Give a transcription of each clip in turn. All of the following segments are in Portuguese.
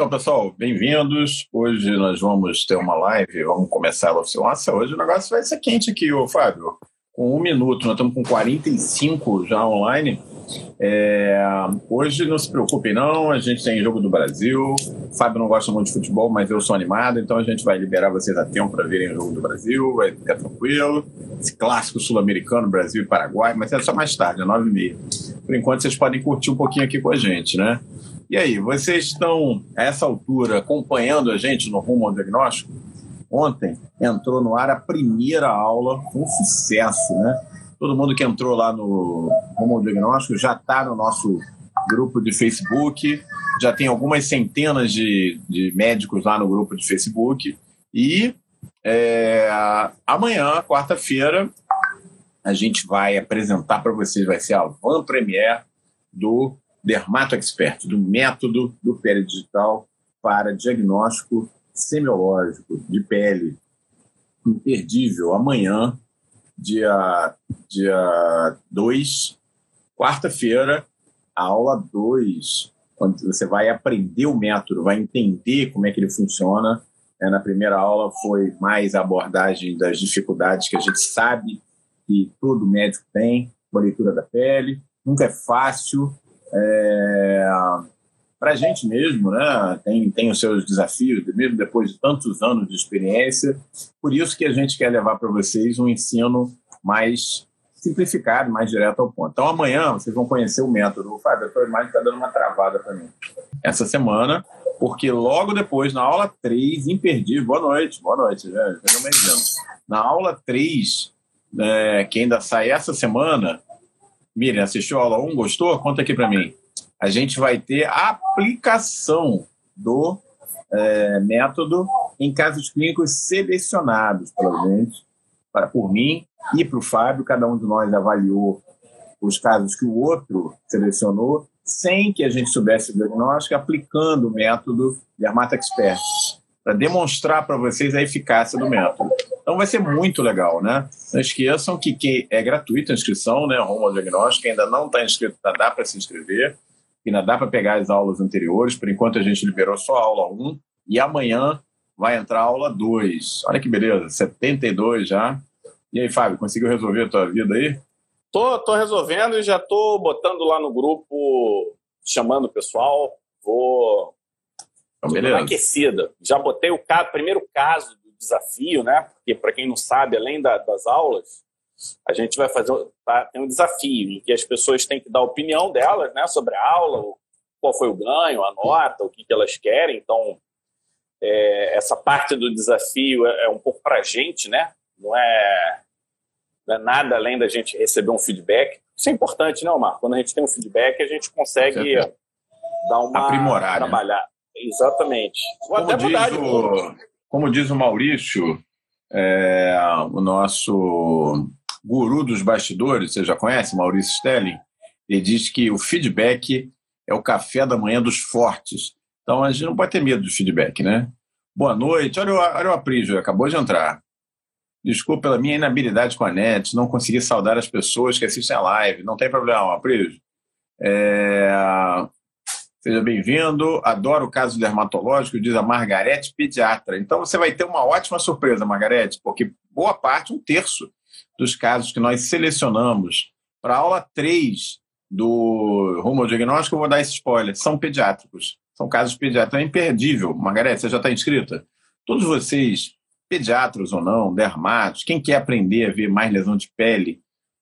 Então, pessoal, bem-vindos. Hoje nós vamos ter uma live, vamos começar a Nossa, hoje o negócio vai ser quente aqui, ô Fábio. Com um minuto, nós estamos com 45 já online. É, hoje não se preocupem, não. A gente tem jogo do Brasil. O Fábio não gosta muito de futebol, mas eu sou animado, então a gente vai liberar vocês a tempo para verem o jogo do Brasil. Vai ficar tranquilo. Esse clássico sul-americano, Brasil e Paraguai, mas é só mais tarde, às 9h30. Por enquanto, vocês podem curtir um pouquinho aqui com a gente, né? E aí, vocês estão, a essa altura, acompanhando a gente no Rumo ao Diagnóstico? Ontem entrou no ar a primeira aula, um sucesso, né? Todo mundo que entrou lá no Rumo ao Diagnóstico já está no nosso grupo de Facebook, já tem algumas centenas de, de médicos lá no grupo de Facebook. E é, amanhã, quarta-feira, a gente vai apresentar para vocês, vai ser a van premiere do Dermato Expert, do método do pele digital para diagnóstico semiológico de pele. Imperdível, amanhã, dia 2, dia dois, quarta-feira, aula 2, quando você vai aprender o método, vai entender como é que ele funciona. É, na primeira aula foi mais a abordagem das dificuldades que a gente sabe que todo médico tem com a leitura da pele. Nunca é fácil, é, para a gente mesmo, né, tem, tem os seus desafios, mesmo depois de tantos anos de experiência. Por isso que a gente quer levar para vocês um ensino mais simplificado, mais direto ao ponto. Então, amanhã vocês vão conhecer o método. Fábio, a tua imagem está dando uma travada para mim. Essa semana, porque logo depois, na aula 3, imperdível, boa noite, boa noite, já, já Na aula 3, é, que ainda sai essa semana, Miriam, assistiu a aula 1, gostou? Conta aqui para mim. A gente vai ter a aplicação do é, método em casos clínicos selecionados pela gente, para, por mim e para o Fábio. Cada um de nós avaliou os casos que o outro selecionou, sem que a gente soubesse o diagnóstico, aplicando o método Dermata Expert, para demonstrar para vocês a eficácia do método. Então vai ser muito legal, né? Não esqueçam que, que é gratuita a inscrição, né? Rumo ao diagnóstico, ainda não está inscrito, ainda dá para se inscrever, ainda dá para pegar as aulas anteriores. Por enquanto a gente liberou só a aula 1 e amanhã vai entrar a aula 2. Olha que beleza, 72 já. E aí, Fábio, conseguiu resolver a tua vida aí? Tô, tô resolvendo e já tô botando lá no grupo, chamando o pessoal. Vou. Então, beleza. aquecida. Já botei o caso, primeiro caso desafio, né? Porque, para quem não sabe, além da, das aulas, a gente vai fazer tá, tem um desafio em que as pessoas têm que dar a opinião delas né, sobre a aula, qual foi o ganho, a nota, o que, que elas querem. Então, é, essa parte do desafio é, é um pouco para a gente, né? Não é, não é nada além da gente receber um feedback. Isso é importante, né, Omar? Quando a gente tem um feedback, a gente consegue dar uma aprimorar, né? trabalhar. Né? Exatamente. Vou Como até mudar de o... Como diz o Maurício, é, o nosso guru dos bastidores, você já conhece, Maurício Stelling? Ele diz que o feedback é o café da manhã dos fortes. Então a gente não pode ter medo do feedback, né? Boa noite. Olha, olha o Aprígio, acabou de entrar. Desculpa pela minha inabilidade com a net, não consegui saudar as pessoas que assistem a live. Não tem problema, Aprígio. É... Seja bem-vindo. Adoro o caso dermatológico, diz a Margarete, pediatra. Então você vai ter uma ótima surpresa, Margarete, porque boa parte, um terço dos casos que nós selecionamos para a aula 3 do Rumo ao Diagnóstico, eu vou dar esse spoiler, são pediátricos. São casos pediátricos. É imperdível. Margarete, você já está inscrita? Todos vocês, pediatras ou não, dermatos, quem quer aprender a ver mais lesão de pele,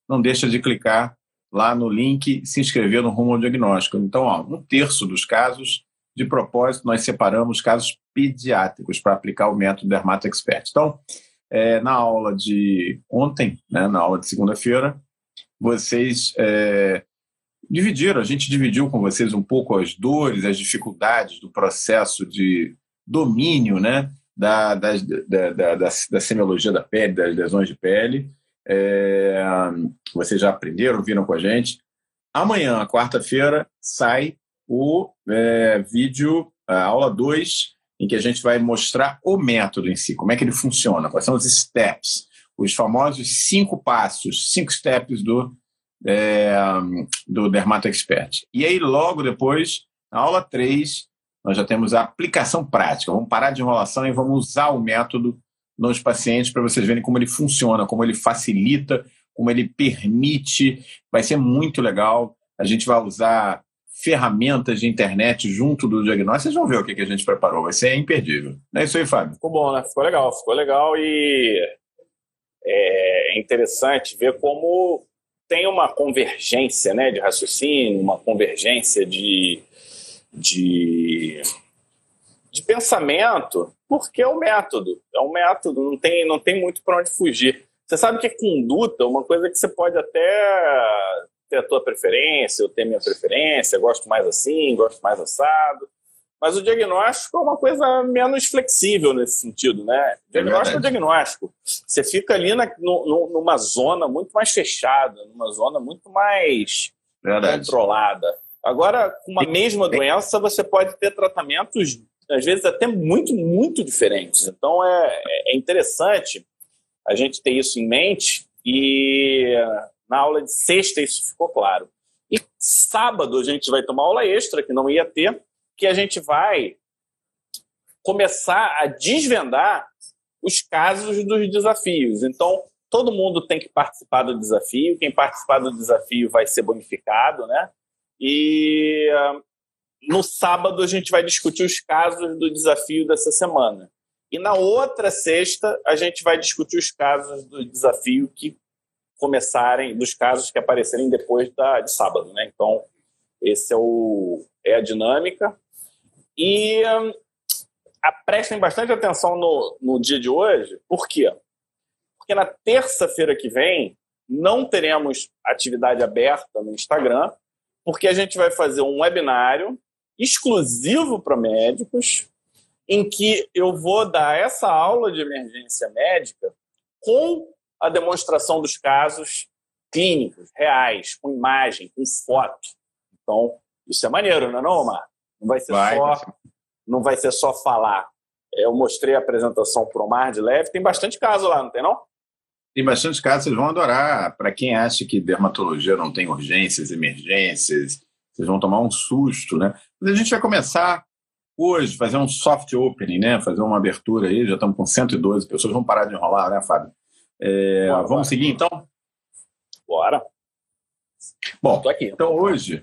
não deixa de clicar lá no link se inscrever no rumo ao diagnóstico. Então, ó, um terço dos casos, de propósito, nós separamos casos pediátricos para aplicar o método Dermato Expert. Então, é, na aula de ontem, né, na aula de segunda-feira, vocês é, dividiram, a gente dividiu com vocês um pouco as dores, as dificuldades do processo de domínio né, da, da, da, da, da semiologia da pele, das lesões de pele, é, vocês já aprenderam, viram com a gente. Amanhã, quarta-feira, sai o é, vídeo, a aula 2, em que a gente vai mostrar o método em si, como é que ele funciona, quais são os steps, os famosos cinco passos, cinco steps do, é, do Dermato Expert. E aí, logo depois, na aula 3, nós já temos a aplicação prática. Vamos parar de enrolação e vamos usar o método nos pacientes para vocês verem como ele funciona, como ele facilita, como ele permite. Vai ser muito legal. A gente vai usar ferramentas de internet junto do diagnóstico. Vocês vão ver o que, a gente preparou. Vai ser imperdível. Não é isso aí, Fábio? Ficou bom, né? Ficou legal. Ficou legal e é interessante ver como tem uma convergência né, de raciocínio, uma convergência de, de, de pensamento, porque é um método. É um método, não tem, não tem muito para onde fugir. Você sabe que é conduta, uma coisa que você pode até ter a tua preferência, eu ter minha preferência, gosto mais assim, gosto mais assado. Mas o diagnóstico é uma coisa menos flexível nesse sentido, né? O diagnóstico é, é diagnóstico. Você fica ali na, no, numa zona muito mais fechada, numa zona muito mais Verdade. controlada. Agora, com uma mesma doença, você pode ter tratamentos, às vezes, até muito, muito diferentes. Então, é, é interessante a gente ter isso em mente e na aula de sexta isso ficou claro. E sábado a gente vai tomar aula extra, que não ia ter, que a gente vai começar a desvendar os casos dos desafios. Então, todo mundo tem que participar do desafio. Quem participar do desafio vai ser bonificado, né? E no sábado a gente vai discutir os casos do desafio dessa semana. E na outra sexta a gente vai discutir os casos do desafio que começarem, dos casos que aparecerem depois da, de sábado, né? Então, esse é, o, é a dinâmica. E um, a, prestem bastante atenção no, no dia de hoje, por quê? Porque na terça-feira que vem não teremos atividade aberta no Instagram, porque a gente vai fazer um webinário exclusivo para médicos, em que eu vou dar essa aula de emergência médica com a demonstração dos casos clínicos, reais, com imagem, com foto. Então, isso é maneiro, não é não, Omar? Não vai ser vai, só, não vai ser só falar. Eu mostrei a apresentação para o Omar de leve, tem bastante caso lá, não tem não? Tem bastante casos, vocês vão adorar. Para quem acha que dermatologia não tem urgências, emergências, vocês vão tomar um susto, né? Mas a gente vai começar hoje, fazer um soft opening, né? Fazer uma abertura aí, já estamos com 112 pessoas, vamos parar de enrolar, né, Fábio? É, Bora, vamos seguir então? Bora. Bom, aqui. então hoje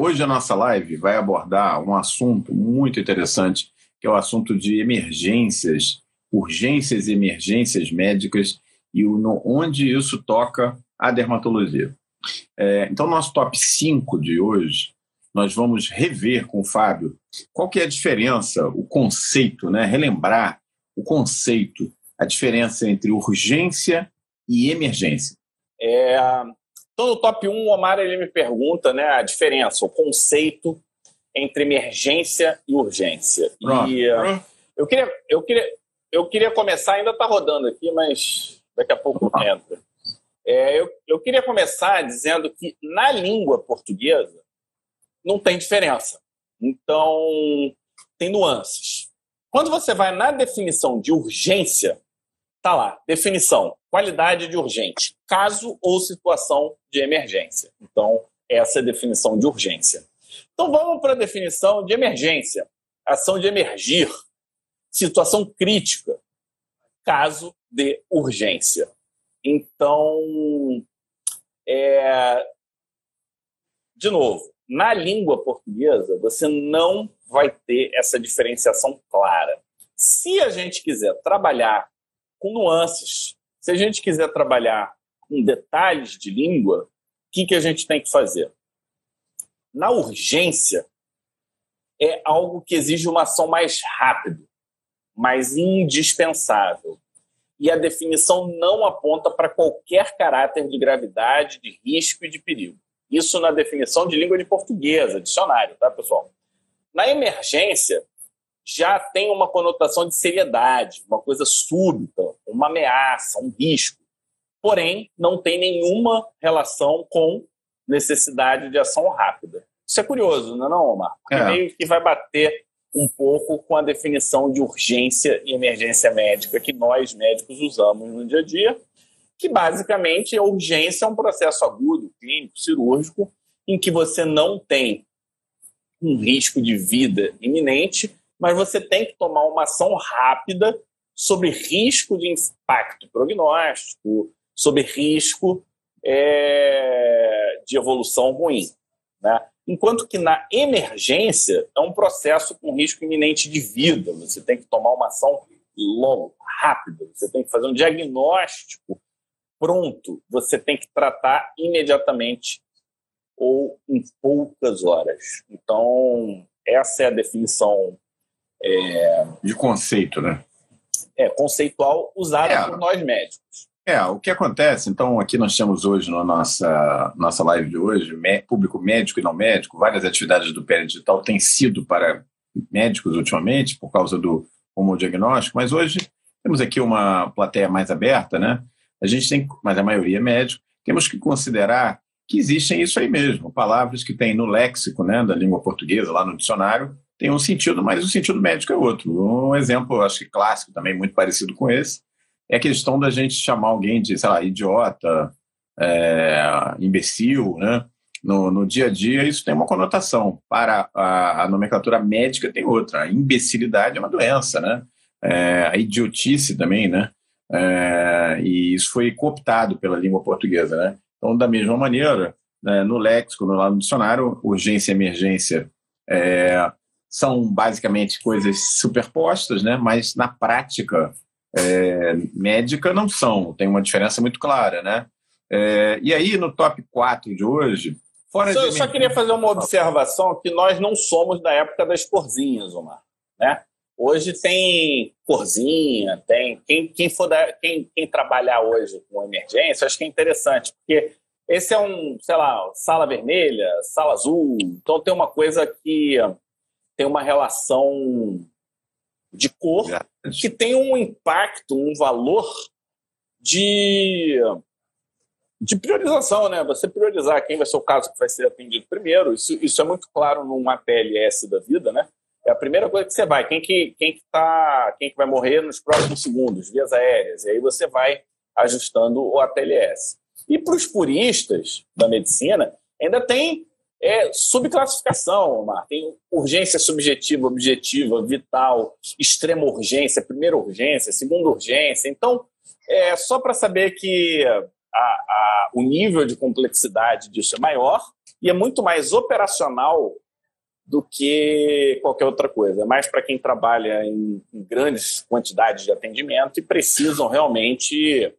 Hoje a nossa live vai abordar um assunto muito interessante, que é o assunto de emergências, urgências e emergências médicas e onde isso toca a dermatologia. É, então, nosso top 5 de hoje, nós vamos rever com o Fábio qual que é a diferença, o conceito, né? relembrar o conceito, a diferença entre urgência e emergência. É, então, no top 1, o Omar ele me pergunta né, a diferença, o conceito entre emergência e urgência. Pronto. E uh, eu, queria, eu, queria, eu queria começar, ainda está rodando aqui, mas daqui a pouco entra. É, eu, eu queria começar dizendo que na língua portuguesa não tem diferença. Então, tem nuances. Quando você vai na definição de urgência, tá lá, definição, qualidade de urgente, caso ou situação de emergência. Então, essa é a definição de urgência. Então, vamos para a definição de emergência. Ação de emergir, situação crítica, caso de urgência. Então, é... de novo, na língua portuguesa, você não vai ter essa diferenciação clara. Se a gente quiser trabalhar com nuances. Se a gente quiser trabalhar com detalhes de língua, o que, que a gente tem que fazer? Na urgência, é algo que exige uma ação mais rápida, mais indispensável. E a definição não aponta para qualquer caráter de gravidade, de risco e de perigo. Isso na definição de língua de portuguesa, dicionário, tá, pessoal? Na emergência, já tem uma conotação de seriedade, uma coisa súbita, uma ameaça, um risco. Porém, não tem nenhuma relação com necessidade de ação rápida. Isso é curioso, não é, não, Omar? Porque é. meio que vai bater um pouco com a definição de urgência e emergência médica que nós médicos usamos no dia a dia, que basicamente a urgência é um processo agudo, clínico, cirúrgico, em que você não tem um risco de vida iminente, mas você tem que tomar uma ação rápida sobre risco de impacto prognóstico, sobre risco é, de evolução ruim. Né? Enquanto que na emergência é um processo com risco iminente de vida. Você tem que tomar uma ação logo, rápida. Você tem que fazer um diagnóstico pronto. Você tem que tratar imediatamente ou em poucas horas. Então, essa é a definição. É, de conceito, né? É, conceitual usada é. por nós médicos. É, o que acontece, então, aqui nós temos hoje na nossa, nossa live de hoje, público médico e não médico, várias atividades do PL Digital têm sido para médicos ultimamente, por causa do homodiagnóstico, mas hoje temos aqui uma plateia mais aberta, né? A gente tem, mas a maioria é médico, temos que considerar que existem isso aí mesmo, palavras que tem no léxico né, da língua portuguesa, lá no dicionário, tem um sentido, mas o sentido médico é outro. Um exemplo, acho que clássico também, muito parecido com esse, é a questão da gente chamar alguém de, sei lá, idiota, é, imbecil, né? No, no, dia a dia, isso tem uma conotação. Para a, a, nomenclatura médica, tem outra. A imbecilidade é uma doença, né? É, a idiotice também, né? É, e isso foi cooptado pela língua portuguesa, né? Então, da mesma maneira, né, no léxico, no, lá no dicionário, urgência e emergência é, são basicamente coisas superpostas, né? Mas na prática é, médica não são, tem uma diferença muito clara, né? É, e aí, no top 4 de hoje, fora só, de... só queria fazer uma observação que nós não somos da época das corzinhas, Omar, né? Hoje tem corzinha, tem quem, quem for da, quem, quem trabalhar hoje com emergência, acho que é interessante, porque esse é um, sei lá, sala vermelha, sala azul, então tem uma coisa que tem uma relação de cor que tem um impacto, um valor de, de priorização, né? Você priorizar quem vai ser o caso que vai ser atendido primeiro. Isso, isso é muito claro numa PLS da vida, né? É a primeira coisa que você vai. Quem que, quem que, tá, quem que vai morrer nos próximos segundos? Vias aéreas. E aí você vai ajustando o APLS. E para os puristas da medicina, ainda tem é subclassificação, Omar. Tem urgência subjetiva, objetiva, vital, extrema urgência, primeira urgência, segunda urgência. Então, é só para saber que a, a, o nível de complexidade disso é maior e é muito mais operacional do que qualquer outra coisa. É mais para quem trabalha em, em grandes quantidades de atendimento e precisam realmente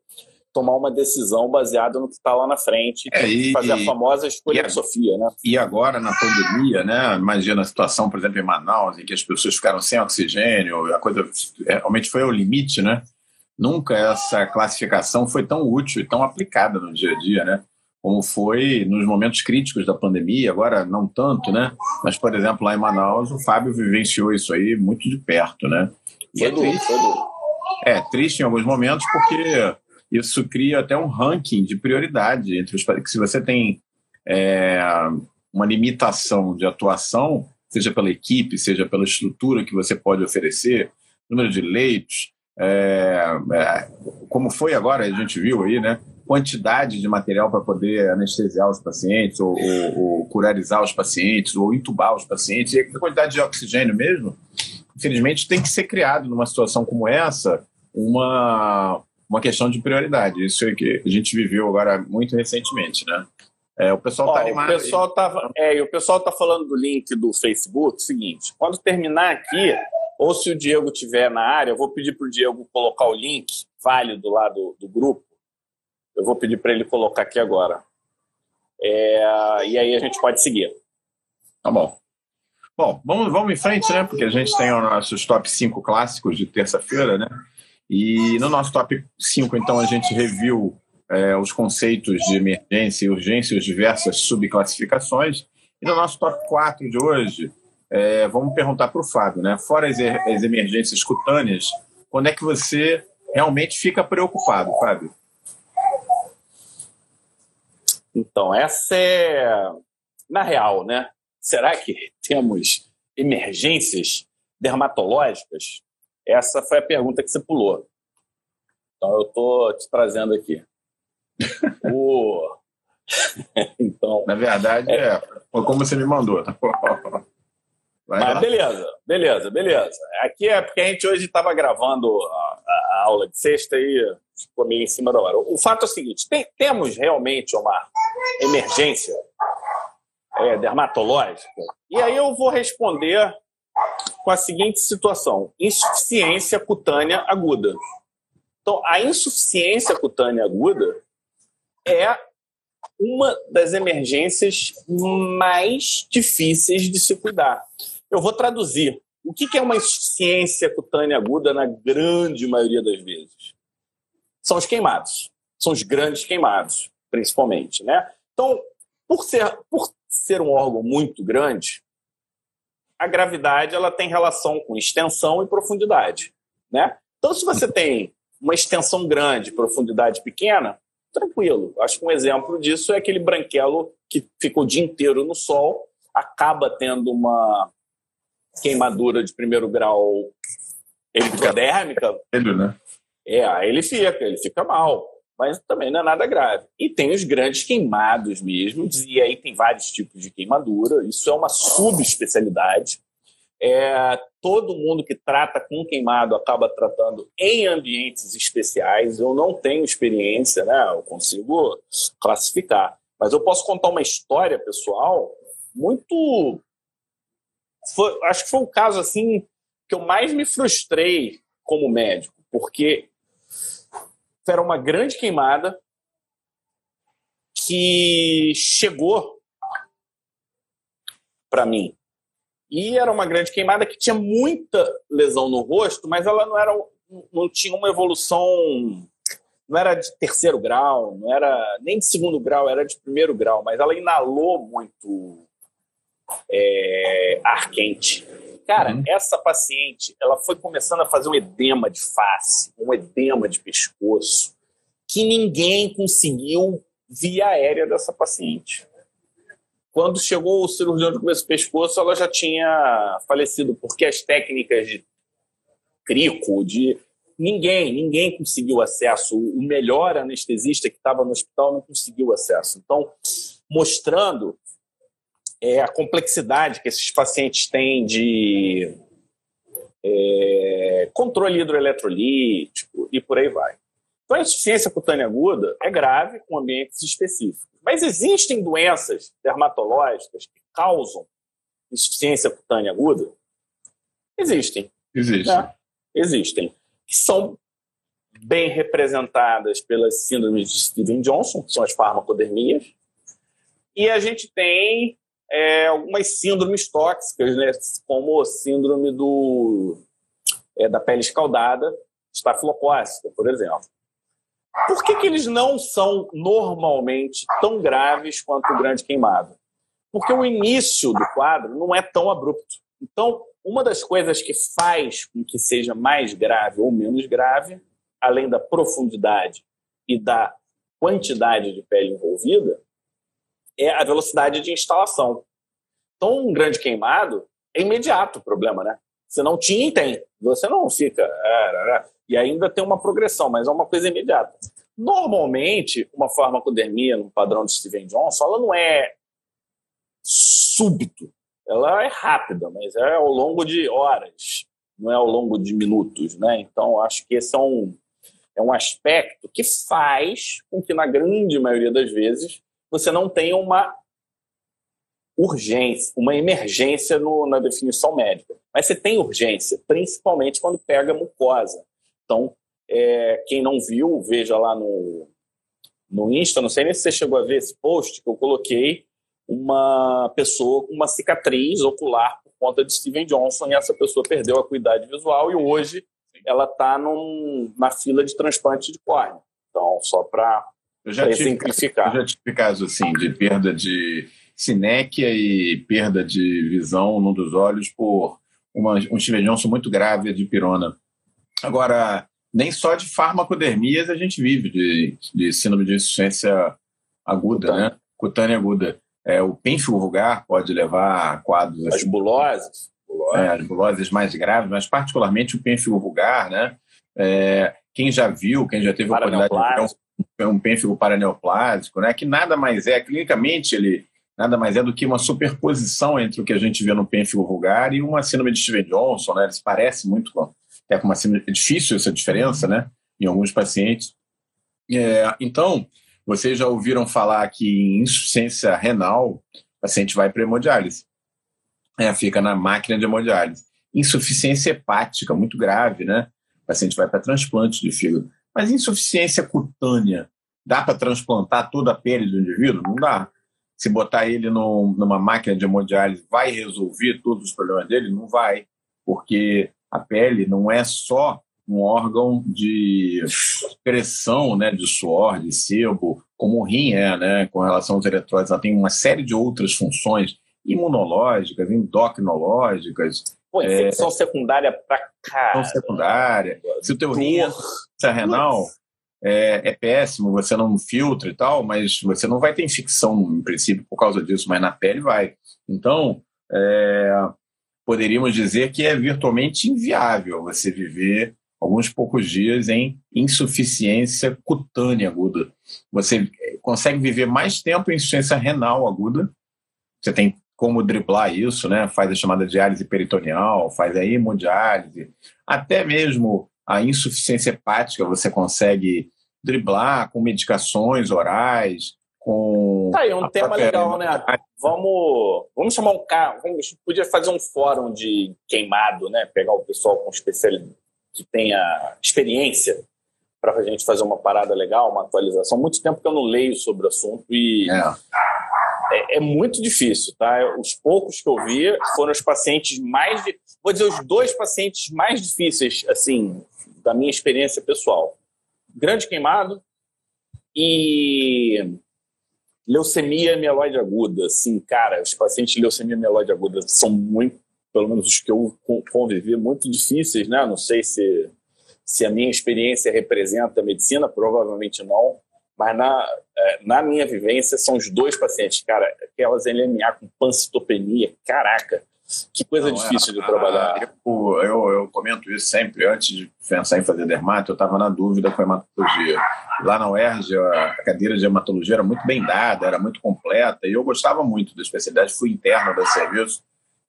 tomar uma decisão baseada no que está lá na frente, é, e, fazer a famosa escolha de Sofia, né? E agora na pandemia, né? Imagina a situação, por exemplo, em Manaus, em que as pessoas ficaram sem oxigênio, a coisa é, realmente foi ao limite, né? Nunca essa classificação foi tão útil e tão aplicada no dia a dia, né? Como foi nos momentos críticos da pandemia, agora não tanto, né? Mas, por exemplo, lá em Manaus, o Fábio vivenciou isso aí muito de perto, né? E foi é triste. É triste em alguns momentos porque isso cria até um ranking de prioridade entre os que se você tem é, uma limitação de atuação, seja pela equipe, seja pela estrutura que você pode oferecer, número de leitos, é, é, como foi agora, a gente viu aí, né? Quantidade de material para poder anestesiar os pacientes, ou, ou, ou, curarizar os pacientes, ou intubar os pacientes, e a quantidade de oxigênio mesmo, infelizmente, tem que ser criado numa situação como essa uma, uma questão de prioridade. Isso é que a gente viveu agora muito recentemente, né? É, o pessoal está animado. O pessoal tá, é, o pessoal está falando do link do Facebook. Seguinte, quando terminar aqui, ou se o Diego tiver na área, eu vou pedir para o Diego colocar o link válido lá do, do grupo. Eu vou pedir para ele colocar aqui agora. É, e aí a gente pode seguir. Tá bom. Bom, vamos, vamos em frente, né? Porque a gente tem os nossos top 5 clássicos de terça-feira, né? E no nosso top 5, então, a gente reviu é, os conceitos de emergência e urgência as diversas subclassificações. E no nosso top 4 de hoje, é, vamos perguntar para o Fábio, né? Fora as, as emergências cutâneas, quando é que você realmente fica preocupado, Fábio? Então, essa é. Na real, né? Será que temos emergências dermatológicas? Essa foi a pergunta que você pulou. Então eu estou te trazendo aqui. o... então, Na verdade, é... é. foi como você me mandou. Tá? Mas beleza, beleza, beleza. Aqui é porque a gente hoje estava gravando a, a, aula de sexta e ficou meio em cima da hora. O fato é o seguinte: tem, temos realmente uma emergência é, dermatológica? E aí eu vou responder com a seguinte situação: insuficiência cutânea aguda. Então, a insuficiência cutânea aguda é uma das emergências mais difíceis de se cuidar. Eu vou traduzir. O que é uma insuficiência cutânea aguda na grande maioria das vezes? São os queimados. São os grandes queimados, principalmente. Né? Então, por ser, por ser um órgão muito grande, a gravidade ela tem relação com extensão e profundidade. Né? Então, se você tem uma extensão grande, profundidade pequena, tranquilo. Acho que um exemplo disso é aquele branquelo que ficou o dia inteiro no sol, acaba tendo uma queimadura de primeiro grau eletrodérmica. Ele, né? É, aí ele fica, ele fica mal. Mas também não é nada grave. E tem os grandes queimados mesmo, e aí tem vários tipos de queimadura. Isso é uma subespecialidade. É, todo mundo que trata com queimado acaba tratando em ambientes especiais. Eu não tenho experiência, né? Eu consigo classificar. Mas eu posso contar uma história pessoal muito. Foi, acho que foi o caso assim que eu mais me frustrei como médico, porque era uma grande queimada que chegou para mim e era uma grande queimada que tinha muita lesão no rosto, mas ela não era não tinha uma evolução não era de terceiro grau, não era nem de segundo grau, era de primeiro grau, mas ela inalou muito é, ar quente. Cara, uhum. essa paciente, ela foi começando a fazer um edema de face, um edema de pescoço, que ninguém conseguiu via aérea dessa paciente. Quando chegou o cirurgião de cabeça e pescoço, ela já tinha falecido, porque as técnicas de crico, de ninguém, ninguém conseguiu acesso. O melhor anestesista que estava no hospital não conseguiu acesso. Então, mostrando é, a complexidade que esses pacientes têm de é, controle hidroeletrolítico e por aí vai. Então, a insuficiência cutânea aguda é grave com ambientes específicos. Mas existem doenças dermatológicas que causam insuficiência cutânea aguda? Existem. Existem. Né? Existem. Que são bem representadas pelas síndromes de Steven Johnson, que são as farmacodermias. E a gente tem é, algumas síndromes tóxicas, né, como síndrome do, é, da pele escaldada, estafilocócica, por exemplo. Por que, que eles não são normalmente tão graves quanto o grande queimado? Porque o início do quadro não é tão abrupto. Então, uma das coisas que faz com que seja mais grave ou menos grave, além da profundidade e da quantidade de pele envolvida, é a velocidade de instalação. Então, um grande queimado é imediato o problema, né? Você não tinha e tem. Você não fica. É, é, é. E ainda tem uma progressão, mas é uma coisa imediata. Normalmente, uma farmacodermia no padrão de Steven Johnson, ela não é súbito. Ela é rápida, mas é ao longo de horas, não é ao longo de minutos, né? Então, acho que esse é um, é um aspecto que faz com que, na grande maioria das vezes, você não tenha uma urgência, uma emergência no, na definição médica. Mas você tem urgência, principalmente quando pega mucosa. Então, é, quem não viu, veja lá no, no Insta, não sei nem se você chegou a ver esse post que eu coloquei, uma pessoa com uma cicatriz ocular por conta de Steven Johnson e essa pessoa perdeu a acuidade visual e hoje ela está na fila de transplante de córnea. Então, só para exemplificar. Eu já tive casos assim, de perda de sinéquia e perda de visão num dos olhos por uma, um Johnson muito grave de pirona. Agora, nem só de farmacodermias a gente vive, de, de síndrome de insuficiência aguda, Cutânea. né? Cutânea aguda. É, o pênfigo vulgar pode levar a quadros... As assim, buloses. É, as buloses mais graves, mas particularmente o pênfigo vulgar, né? É, quem já viu, quem já teve a oportunidade de ver um, um pênfigo paraneoplásico, né? Que nada mais é, clinicamente ele nada mais é do que uma superposição entre o que a gente vê no pênfigo vulgar e uma síndrome de Steven Johnson, né? Eles parecem muito com, é com uma síndrome, é difícil essa diferença, né? Em alguns pacientes. É, então, vocês já ouviram falar que em insuficiência renal, o paciente vai para hemodiálise. É, fica na máquina de hemodiálise. Insuficiência hepática, muito grave, né? O paciente vai para transplante de fígado. Mas insuficiência cutânea, dá para transplantar toda a pele do indivíduo? Não dá. Se botar ele no, numa máquina de hemodiálise, vai resolver todos os problemas dele? Não vai, porque a pele não é só um órgão de pressão né, de suor, de sebo, como o rim é, né, com relação aos eletrólitos. Ela tem uma série de outras funções imunológicas, endocrinológicas. Pô, infecção é, secundária pra cá. Infecção secundária. Se o teu rim é renal é, é, péssimo, você não filtra e tal, mas você não vai ter infecção, em princípio, por causa disso, mas na pele vai. Então, é, poderíamos dizer que é virtualmente inviável você viver alguns poucos dias em insuficiência cutânea aguda. Você consegue viver mais tempo em insuficiência renal aguda. Você tem como driblar isso, né? Faz a chamada diálise peritoneal, faz a hemodiálise, até mesmo a insuficiência hepática você consegue driblar com medicações orais, com. Tá aí, um tema legal, né? Vamos, vamos chamar um carro, vamos, podia fazer um fórum de queimado, né? Pegar o pessoal com especialidade que tenha experiência para a gente fazer uma parada legal, uma atualização. Muito tempo que eu não leio sobre o assunto e é. É, é muito difícil, tá? Os poucos que eu vi foram os pacientes mais, vou dizer, os dois pacientes mais difíceis, assim, da minha experiência pessoal. Grande queimado e leucemia mieloide aguda. Assim, cara, os pacientes de leucemia mieloide aguda são muito, pelo menos os que eu convivi, muito difíceis, né? Não sei se, se a minha experiência representa a medicina, provavelmente não, mas na, é, na minha vivência são os dois pacientes, cara, aquelas LMA com pancitopenia, caraca, que coisa Não, difícil é, de trabalhar. Eu, eu, eu, comento isso sempre, antes de pensar em fazer dermato, eu estava na dúvida com a hematologia. Lá na UERJ, a cadeira de hematologia era muito bem dada, era muito completa, e eu gostava muito da especialidade, fui interno da serviço.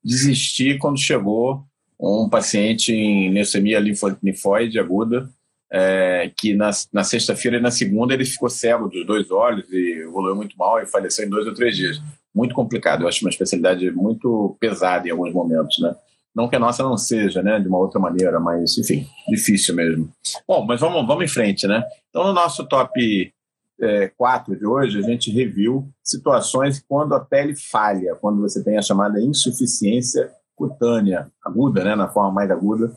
Desisti quando chegou um paciente em leucemia linfóide aguda, é, que na, na sexta-feira e na segunda ele ficou cego dos dois olhos e evoluiu muito mal e faleceu em dois ou três dias muito complicado. Eu acho uma especialidade muito pesada em alguns momentos, né? Não que a nossa não seja, né, de uma outra maneira, mas, enfim, difícil mesmo. Bom, mas vamos, vamos em frente, né? Então, no nosso top é, 4 de hoje, a gente reviu situações quando a pele falha, quando você tem a chamada insuficiência cutânea, aguda, né, na forma mais aguda,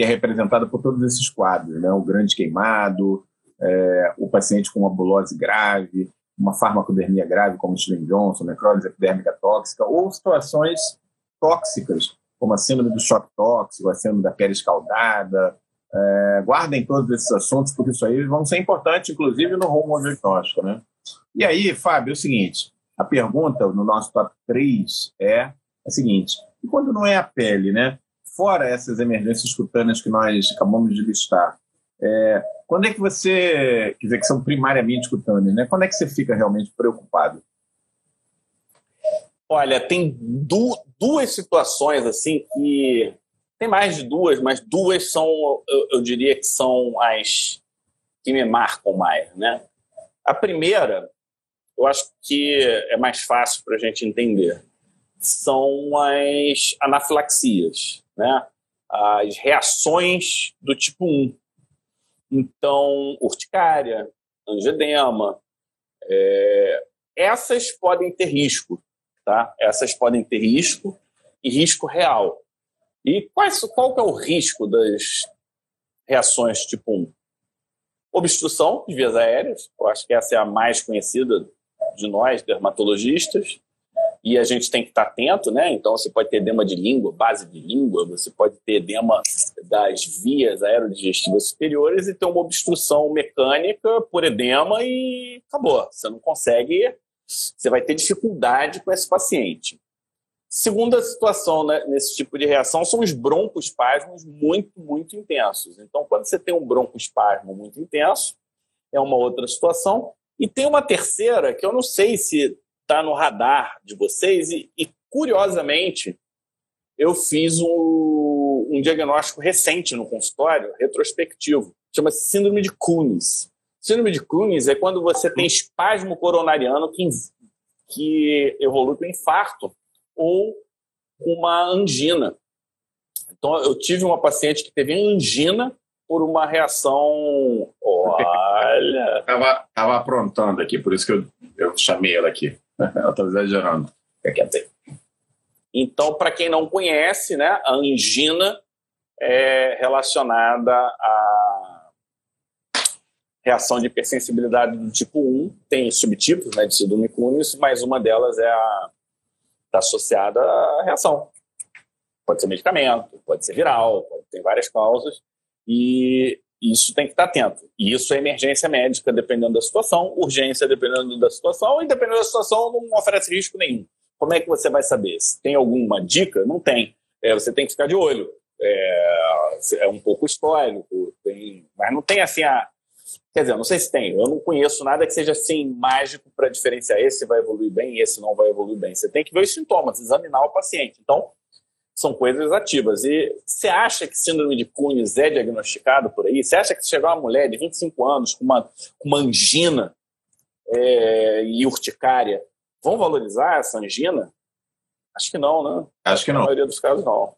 que é representada por todos esses quadros, né? O grande queimado, é, o paciente com uma bulose grave, uma farmacodermia grave, como Steven Johnson, necrólise epidérmica tóxica, ou situações tóxicas, como a síndrome do choque tóxico, a síndrome da pele escaldada. É, guardem todos esses assuntos, porque isso aí vão ser importantes, inclusive, no rumo diagnóstico. Né? E aí, Fábio, é o seguinte: a pergunta no nosso top 3 é a seguinte: e quando não é a pele, né? Fora essas emergências cutâneas que nós acabamos de listar, é, quando é que você, quer dizer, que são primariamente cutâneos, né? Quando é que você fica realmente preocupado? Olha, tem du duas situações assim que tem mais de duas, mas duas são, eu, eu diria que são as que me marcam mais, né? A primeira, eu acho que é mais fácil para a gente entender, são as anafilaxias, né? As reações do tipo 1. Então, urticária, angedema, é, essas podem ter risco, tá? Essas podem ter risco e risco real. E quais, qual que é o risco das reações tipo 1? Obstrução de vias aéreas, eu acho que essa é a mais conhecida de nós, dermatologistas e a gente tem que estar atento, né? Então você pode ter edema de língua, base de língua, você pode ter edema das vias aerodigestivas superiores e ter uma obstrução mecânica por edema e acabou. Você não consegue, você vai ter dificuldade com esse paciente. Segunda situação né, nesse tipo de reação são os broncoespasmos muito, muito intensos. Então, quando você tem um broncoespasmo muito intenso, é uma outra situação. E tem uma terceira que eu não sei se está no radar de vocês e, e curiosamente, eu fiz um, um, diagnóstico recente no consultório, retrospectivo, chama-se síndrome de Cunis. Síndrome de Cunis é quando você tem espasmo coronariano que, que evolui com infarto ou uma angina. Então, eu tive uma paciente que teve angina por uma reação. Olha! Estava tava aprontando aqui, por isso que eu, eu chamei ela aqui. ela estava exagerando. Então, para quem não conhece, né, a angina é relacionada à reação de hipersensibilidade do tipo 1. Tem subtipos né, de síndrome Cunis, mas uma delas é a está associada à reação. Pode ser medicamento, pode ser viral, pode várias causas. E isso tem que estar atento. E isso é emergência médica, dependendo da situação, urgência, dependendo da situação, e dependendo da situação, não oferece risco nenhum. Como é que você vai saber? Se tem alguma dica? Não tem. É, você tem que ficar de olho. É, é um pouco histórico, tem, mas não tem assim a. Quer dizer, não sei se tem. Eu não conheço nada que seja assim mágico para diferenciar esse vai evoluir bem e esse não vai evoluir bem. Você tem que ver os sintomas, examinar o paciente. Então, são coisas ativas. E você acha que síndrome de Cunis é diagnosticado por aí? Você acha que se chegar uma mulher de 25 anos com uma, com uma angina é, e urticária, vão valorizar essa angina? Acho que não, né? Acho que não. Na maioria dos casos, não.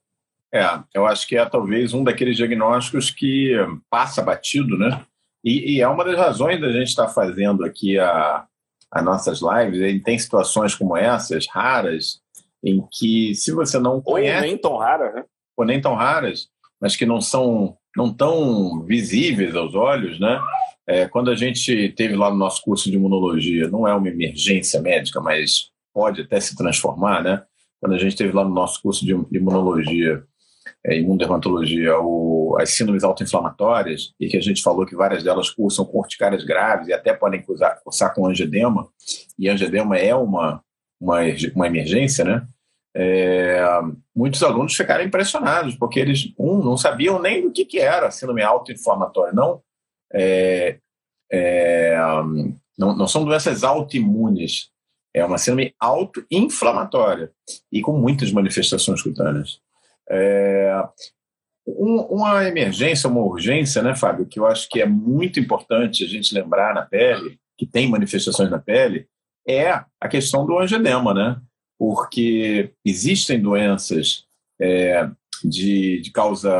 É, eu acho que é talvez um daqueles diagnósticos que passa batido, né? E, e é uma das razões da gente estar fazendo aqui a, as nossas lives. Ele tem situações como essas, raras, em que se você não conhece... Ou nem tão raras, né? Ou nem tão raras, mas que não são não tão visíveis aos olhos, né? É, quando a gente teve lá no nosso curso de imunologia, não é uma emergência médica, mas pode até se transformar, né? Quando a gente teve lá no nosso curso de imunologia, é, imunodermatologia, o, as síndromes autoinflamatórias, e que a gente falou que várias delas cursam com urticárias graves e até podem cursar, cursar com angedema, e angedema é uma, uma, uma emergência, né? É, muitos alunos ficaram impressionados, porque eles, um, não sabiam nem do que, que era síndrome autoinflamatória. Não, é, é, não, não são doenças autoimunes, é uma síndrome autoinflamatória e com muitas manifestações cutâneas. É, um, uma emergência, uma urgência, né, Fábio, que eu acho que é muito importante a gente lembrar na pele, que tem manifestações na pele, é a questão do angedema, né? Porque existem doenças é, de, de, causa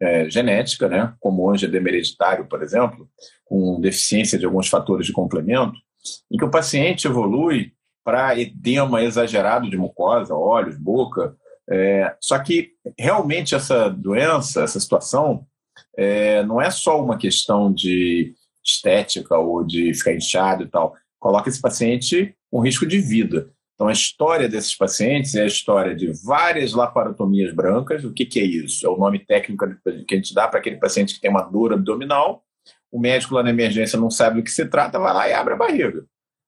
é, genética, né? Como o angedema hereditário, por exemplo, com deficiência de alguns fatores de complemento, em que o paciente evolui para edema exagerado de mucosa, olhos, boca. É, só que realmente essa doença, essa situação, é, não é só uma questão de estética ou de ficar inchado e tal coloca esse paciente com risco de vida. Então, a história desses pacientes é a história de várias laparotomias brancas. O que, que é isso? É o nome técnico que a gente dá para aquele paciente que tem uma dor abdominal. O médico lá na emergência não sabe do que se trata, vai lá e abre a barriga.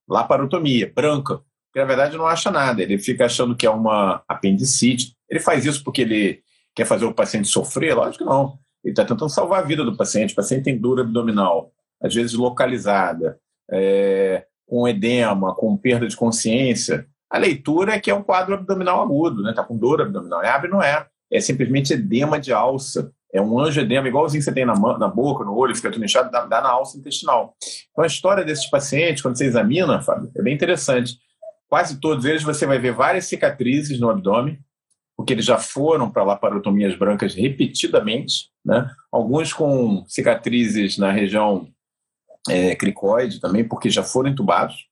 Laparotomia, branca. Porque, na verdade, não acha nada. Ele fica achando que é uma apendicite. Ele faz isso porque ele quer fazer o paciente sofrer? Lógico que não. Ele está tentando salvar a vida do paciente. O paciente tem dor abdominal, às vezes localizada. É, com edema, com perda de consciência, a leitura é que é um quadro abdominal agudo, né? Está com dor abdominal. E abre não é. É simplesmente edema de alça. É um angedema, igualzinho que você tem na, na boca, no olho, fica tudo inchado, dá, dá, na alça intestinal. Então, a história desses pacientes, quando você examina, Fábio, é bem interessante. Quase todos eles você vai ver várias cicatrizes no abdômen, porque eles já foram para laparotomias brancas repetidamente, né? Alguns com cicatrizes na região é, cricoide também, porque já foram entubados.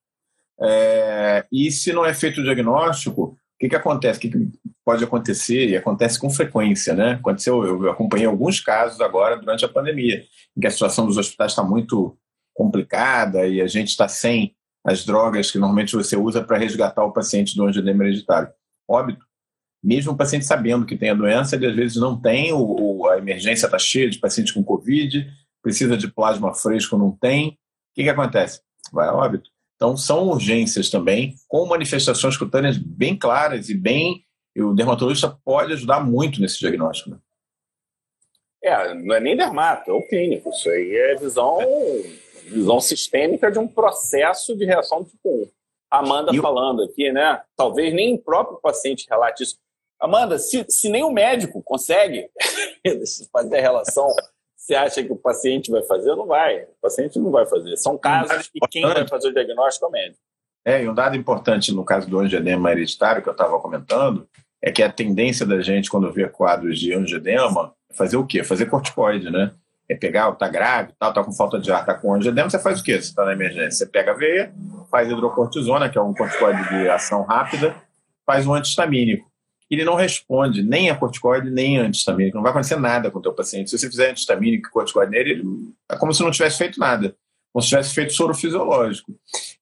É, e se não é feito o diagnóstico, o que, que acontece? O que, que pode acontecer? E acontece com frequência, né? Aconteceu, eu acompanhei alguns casos agora durante a pandemia, em que a situação dos hospitais está muito complicada e a gente está sem as drogas que normalmente você usa para resgatar o paciente do angedema hereditário. Óbito. Mesmo o paciente sabendo que tem a doença, ele às vezes não tem, o, o a emergência está cheia de pacientes com Covid, precisa de plasma fresco, não tem. O que, que acontece? Vai a óbito. Então, são urgências também, com manifestações cutâneas bem claras e bem. E o dermatologista pode ajudar muito nesse diagnóstico. Né? É, não é nem dermato, é o clínico. Isso aí é visão, visão sistêmica de um processo de reação tipo 1. Amanda eu... falando aqui, né? Talvez nem o próprio paciente relate isso. Amanda, se, se nem o médico consegue fazer a relação, você acha que o paciente vai fazer? Não vai. O paciente não vai fazer. São casos que quem vai fazer o diagnóstico é o médico. É, e um dado importante no caso do angioedema hereditário que eu estava comentando é que a tendência da gente, quando vê quadros de angioedema, é fazer o quê? Fazer corticoide, né? É pegar, tá grave, tá, tá com falta de ar, tá com angioedema, você faz o quê? Você está na emergência. Você pega a veia, faz hidrocortisona, que é um corticoide de ação rápida, faz um antihistamínico. Ele não responde nem a corticoide, nem a antihistamínico. Não vai acontecer nada com o teu paciente. Se você fizer antihistamínico e corticoide nele, ele, é como se não tivesse feito nada como se tivesse feito soro fisiológico.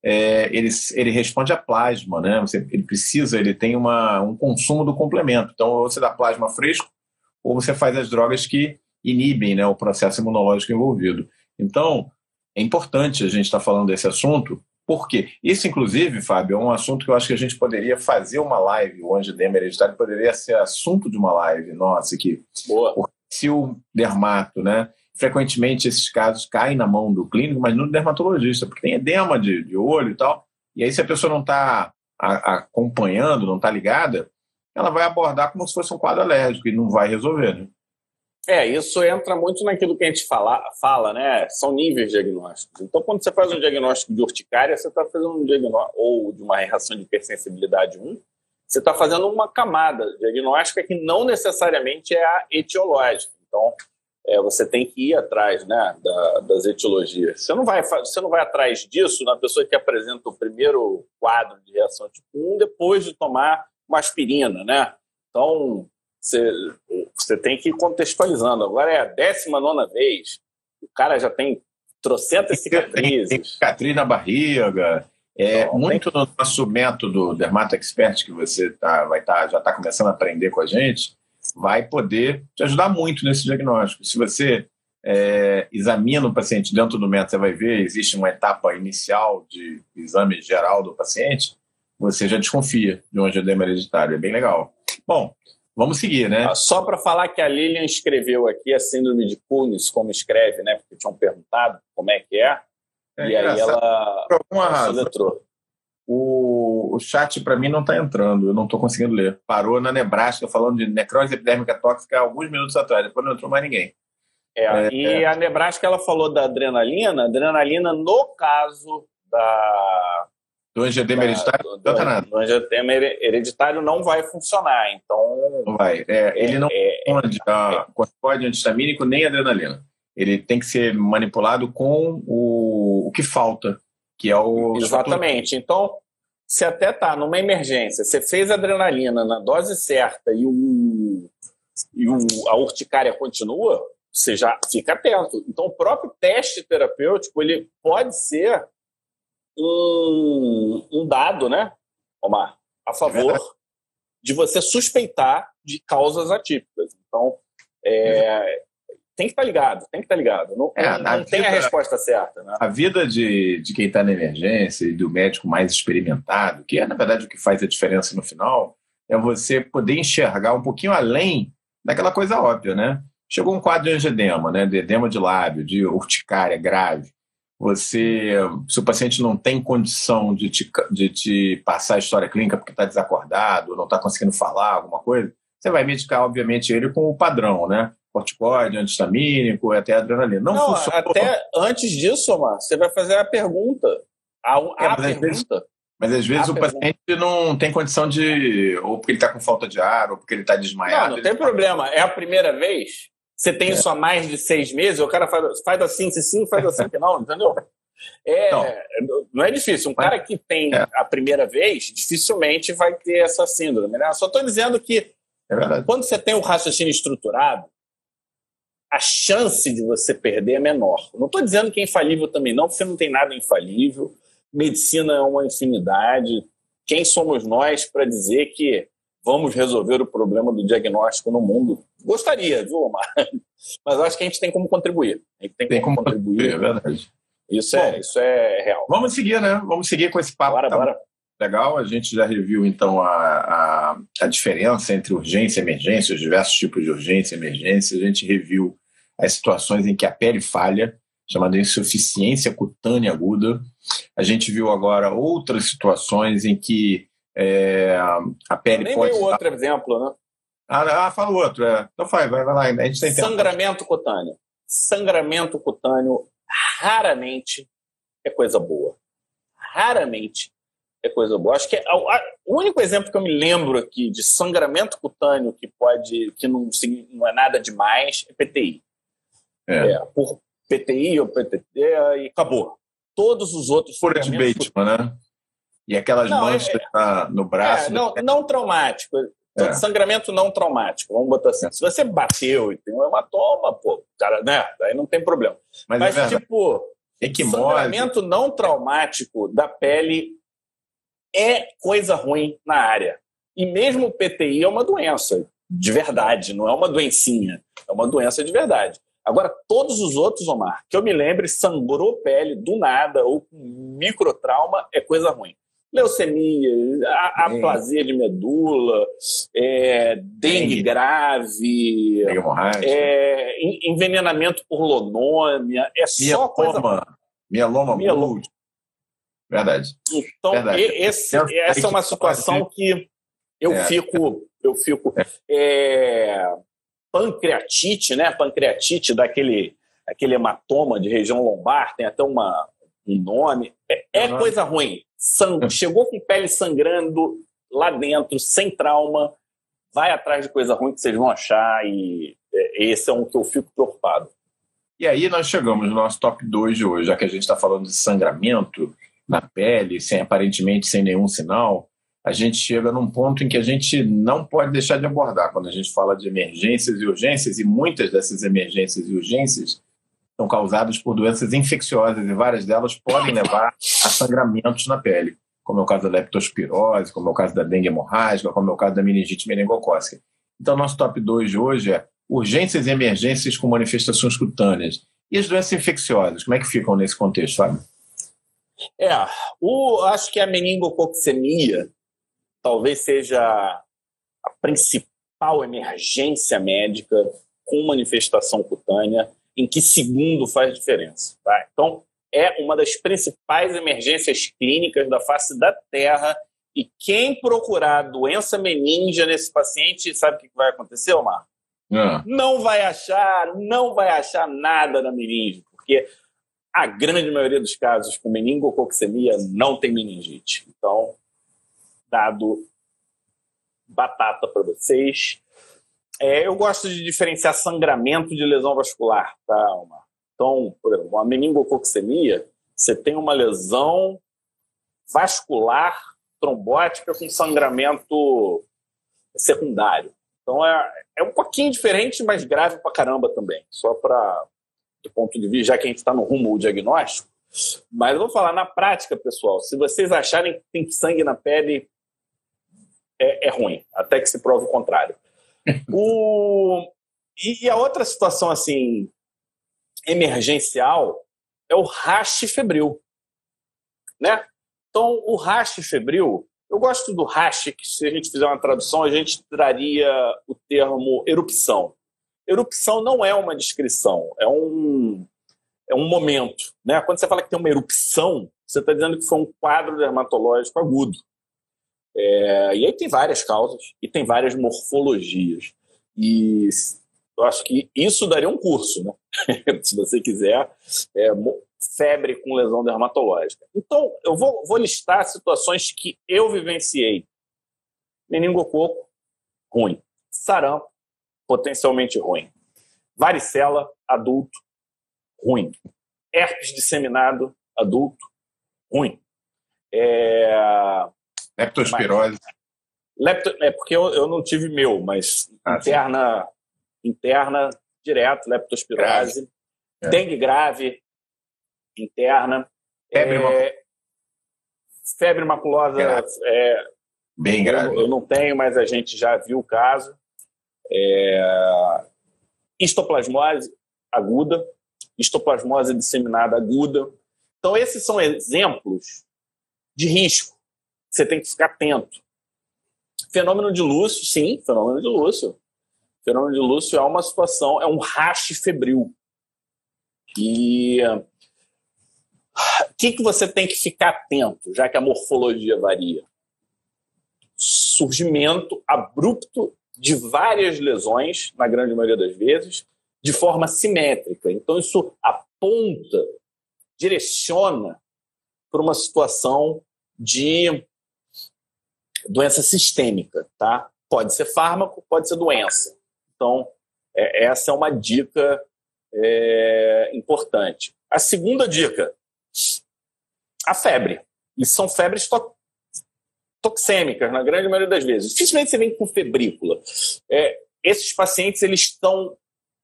É, ele, ele responde a plasma, né? Você, ele precisa, ele tem uma, um consumo do complemento. Então, ou você dá plasma fresco, ou você faz as drogas que inibem né, o processo imunológico envolvido. Então, é importante a gente estar tá falando desse assunto, porque isso, inclusive, Fábio, é um assunto que eu acho que a gente poderia fazer uma live, o angioedema hereditário poderia ser assunto de uma live nossa aqui. Boa. Se o dermato, né? frequentemente esses casos caem na mão do clínico, mas não do dermatologista, porque tem edema de, de olho e tal. E aí, se a pessoa não está acompanhando, não está ligada, ela vai abordar como se fosse um quadro alérgico e não vai resolver, né? É, isso entra muito naquilo que a gente fala, fala, né? São níveis diagnósticos. Então, quando você faz um diagnóstico de urticária, você está fazendo um diagnóstico, ou de uma reação de hipersensibilidade 1, você está fazendo uma camada diagnóstica que não necessariamente é a etiológica. Então, é, você tem que ir atrás né, da, das etiologias. Você não, vai, você não vai atrás disso na pessoa que apresenta o primeiro quadro de reação tipo 1 depois de tomar uma aspirina, né? Então, você, você tem que ir contextualizando. Agora é a 19 vez, o cara já tem trocentas cicatrizes. Tem, tem cicatriz na barriga. É, então, muito no nosso método Dermato Expert, que você tá, vai tá, já está começando a aprender com a gente, vai poder te ajudar muito nesse diagnóstico. Se você é, examina o paciente dentro do método, você vai ver, existe uma etapa inicial de exame geral do paciente, você já desconfia de um angioedema hereditário. É bem legal. Bom, vamos seguir, né? Ah, só para falar que a Lilian escreveu aqui a síndrome de Kunis, como escreve, né? Porque tinham perguntado como é que é. é e aí ela, Por alguma razão, o, o chat para mim não está entrando, eu não estou conseguindo ler. Parou na Nebraska falando de necrose epidérmica tóxica alguns minutos atrás, depois não entrou mais ninguém. É, é, e é. a Nebraska ela falou da adrenalina, adrenalina no caso da do angioedema hereditário do, do, nada. do hereditário não vai funcionar, então não vai. É, ele não é, responde a corticoide antihistamínico nem adrenalina. Ele tem que ser manipulado com o, o que falta que é o. Exatamente. Então, se até tá numa emergência, você fez adrenalina na dose certa e, o, e o, a urticária continua, você já fica atento. Então, o próprio teste terapêutico ele pode ser um, um dado, né, Omar, a favor é de você suspeitar de causas atípicas. Então, é, tem que estar tá ligado, tem que estar tá ligado. Não, é, não, não tem a resposta certa. Né? A vida de, de quem está na emergência e do médico mais experimentado, que é, na verdade, o que faz a diferença no final, é você poder enxergar um pouquinho além daquela coisa óbvia, né? Chegou um quadro de angedema, né? De edema de lábio, de urticária grave. Você, se o paciente não tem condição de te, de te passar a história clínica porque está desacordado, não está conseguindo falar alguma coisa, você vai medicar, obviamente, ele com o padrão, né? corticoide, antistamínico, até adrenalina. Não, não funciona. Até antes disso, Omar, você vai fazer a pergunta. A, a é, mas pergunta. Às vezes, mas às vezes a o pergunta. paciente não tem condição de. Ou porque ele está com falta de ar, ou porque ele está desmaiado. Não, não tem tá... problema. É a primeira vez. Você tem é. isso há mais de seis meses, o cara faz, faz assim, se sim, faz assim, que não, entendeu? É, não. não é difícil. Um cara que tem é. a primeira vez, dificilmente vai ter essa síndrome. Né? Só estou dizendo que é quando você tem o raciocínio estruturado, a chance de você perder é menor. Não estou dizendo que é infalível também, não, porque não tem nada infalível. Medicina é uma infinidade. Quem somos nós para dizer que vamos resolver o problema do diagnóstico no mundo? Gostaria, viu, Omar? Mas acho que a gente tem como contribuir. A gente tem, tem como, como contribuir. É verdade. Isso, é, Bom, é, isso é real. Vamos seguir, né? Vamos seguir com esse papo. Bora, tá bora. Legal, a gente já reviu então a, a, a, diferença entre urgência e emergência, os diversos tipos de urgência e emergência. A gente reviu as situações em que a pele falha. chamada insuficiência cutânea aguda. A gente viu agora outras situações em que é, a pele Nem pode. Nem outro exemplo, né? Ah, ah, fala outro. É. Então vai, vai, vai lá. A gente tem Sangramento tempo. cutâneo. Sangramento cutâneo raramente é coisa boa. Raramente é coisa boa. Acho que é, o único exemplo que eu me lembro aqui de sangramento cutâneo que pode, que não, não é nada demais, é PTI. É. é por PTI ou PTT e acabou. Todos os outros. Fura de Bateman, né? E aquelas não, manchas é, no braço. É, não, não traumático. É. Sangramento não traumático, vamos botar assim. Se você bateu e tem um hematoma, pô, cara, né? Aí não tem problema. Mas, Mas é tipo, sangramento não traumático da pele é coisa ruim na área. E mesmo o PTI é uma doença de verdade, não é uma doencinha, é uma doença de verdade. Agora, todos os outros, Omar, que eu me lembre, sangrou pele do nada ou com microtrauma é coisa ruim leucemia, aplasia de medula, é, dengue grave, é, envenenamento por lonômia, é só coisa... Mieloma, mieloma. Verdade. Então, Verdade. Esse, essa é uma situação que eu é. fico... Eu fico é, pancreatite, né? Pancreatite daquele aquele hematoma de região lombar, tem até uma, um nome. É, é coisa ruim. Sang... Chegou com pele sangrando lá dentro, sem trauma, vai atrás de coisa ruim que vocês vão achar e é, esse é um que eu fico preocupado. E aí nós chegamos no nosso top 2 de hoje, já que a gente está falando de sangramento na pele, sem aparentemente sem nenhum sinal, a gente chega num ponto em que a gente não pode deixar de abordar quando a gente fala de emergências e urgências, e muitas dessas emergências e urgências são causadas por doenças infecciosas e várias delas podem levar a sangramentos na pele, como é o caso da leptospirose, como é o caso da dengue hemorrágica, como é o caso da meningite meningocócica. Então, nosso top 2 de hoje é urgências e emergências com manifestações cutâneas. E as doenças infecciosas, como é que ficam nesse contexto, Fábio? É, o, acho que a meningococcemia talvez seja a principal emergência médica com manifestação cutânea em que segundo faz diferença. Tá? Então, é uma das principais emergências clínicas da face da Terra. E quem procurar doença meningia nesse paciente, sabe o que vai acontecer, Omar? É. Não vai achar, não vai achar nada na meninge, porque a grande maioria dos casos com meningococcemia não tem meningite. Então, dado batata para vocês. É, eu gosto de diferenciar sangramento de lesão vascular, tá, Omar? Então, por exemplo, uma meningococcemia, você tem uma lesão vascular trombótica com sangramento secundário. Então é, é um pouquinho diferente, mas grave pra caramba também. Só para do ponto de vista, já que a gente está no rumo ao diagnóstico. Mas eu vou falar na prática, pessoal. Se vocês acharem que tem sangue na pele, é, é ruim, até que se prove o contrário. O... E a outra situação assim emergencial é o raste febril, né? Então, o raste febril, eu gosto do raste, que se a gente fizer uma tradução, a gente traria o termo erupção. Erupção não é uma descrição, é um, é um momento. Né? Quando você fala que tem uma erupção, você está dizendo que foi um quadro dermatológico agudo. É, e aí tem várias causas e tem várias morfologias. E eu acho que isso daria um curso, né? se você quiser, é, febre com lesão dermatológica. Então, eu vou, vou listar situações que eu vivenciei. Meningococo, ruim. Sarampo, potencialmente ruim. Varicela, adulto, ruim. Herpes disseminado, adulto, ruim. É... Leptospirose. Lepto, é porque eu, eu não tive meu, mas ah, interna, interna, direto, leptospirose. É. Dengue grave, interna. Febre, é, febre maculosa. É, Bem grave. Eu, eu, não tenho, mas a gente já viu o caso. É, histoplasmose aguda, histoplasmose disseminada aguda. Então, esses são exemplos de risco você tem que ficar atento. Fenômeno de Lúcio, sim, fenômeno de Lúcio. Fenômeno de Lúcio é uma situação, é um rache febril. E o que, que você tem que ficar atento, já que a morfologia varia? Surgimento abrupto de várias lesões, na grande maioria das vezes, de forma simétrica. Então, isso aponta, direciona para uma situação de doença sistêmica, tá? Pode ser fármaco, pode ser doença. Então, é, essa é uma dica é, importante. A segunda dica, a febre. E são febres to toxêmicas, na grande maioria das vezes. Dificilmente você vem com febrícula. É, esses pacientes eles estão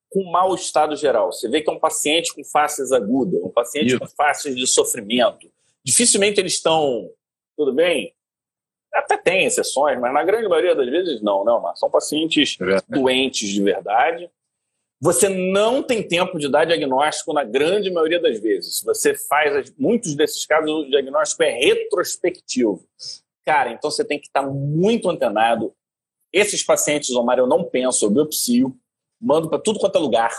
com mau estado geral. Você vê que é um paciente com faces agudas, um paciente Isso. com faces de sofrimento. Dificilmente eles estão, tudo bem? Até tem exceções, mas na grande maioria das vezes não, não, mas são pacientes é doentes de verdade. Você não tem tempo de dar diagnóstico na grande maioria das vezes. Você faz, muitos desses casos, o diagnóstico é retrospectivo. Cara, então você tem que estar muito antenado. Esses pacientes, Omar, eu não penso, eu biopsio, mando para tudo quanto é lugar,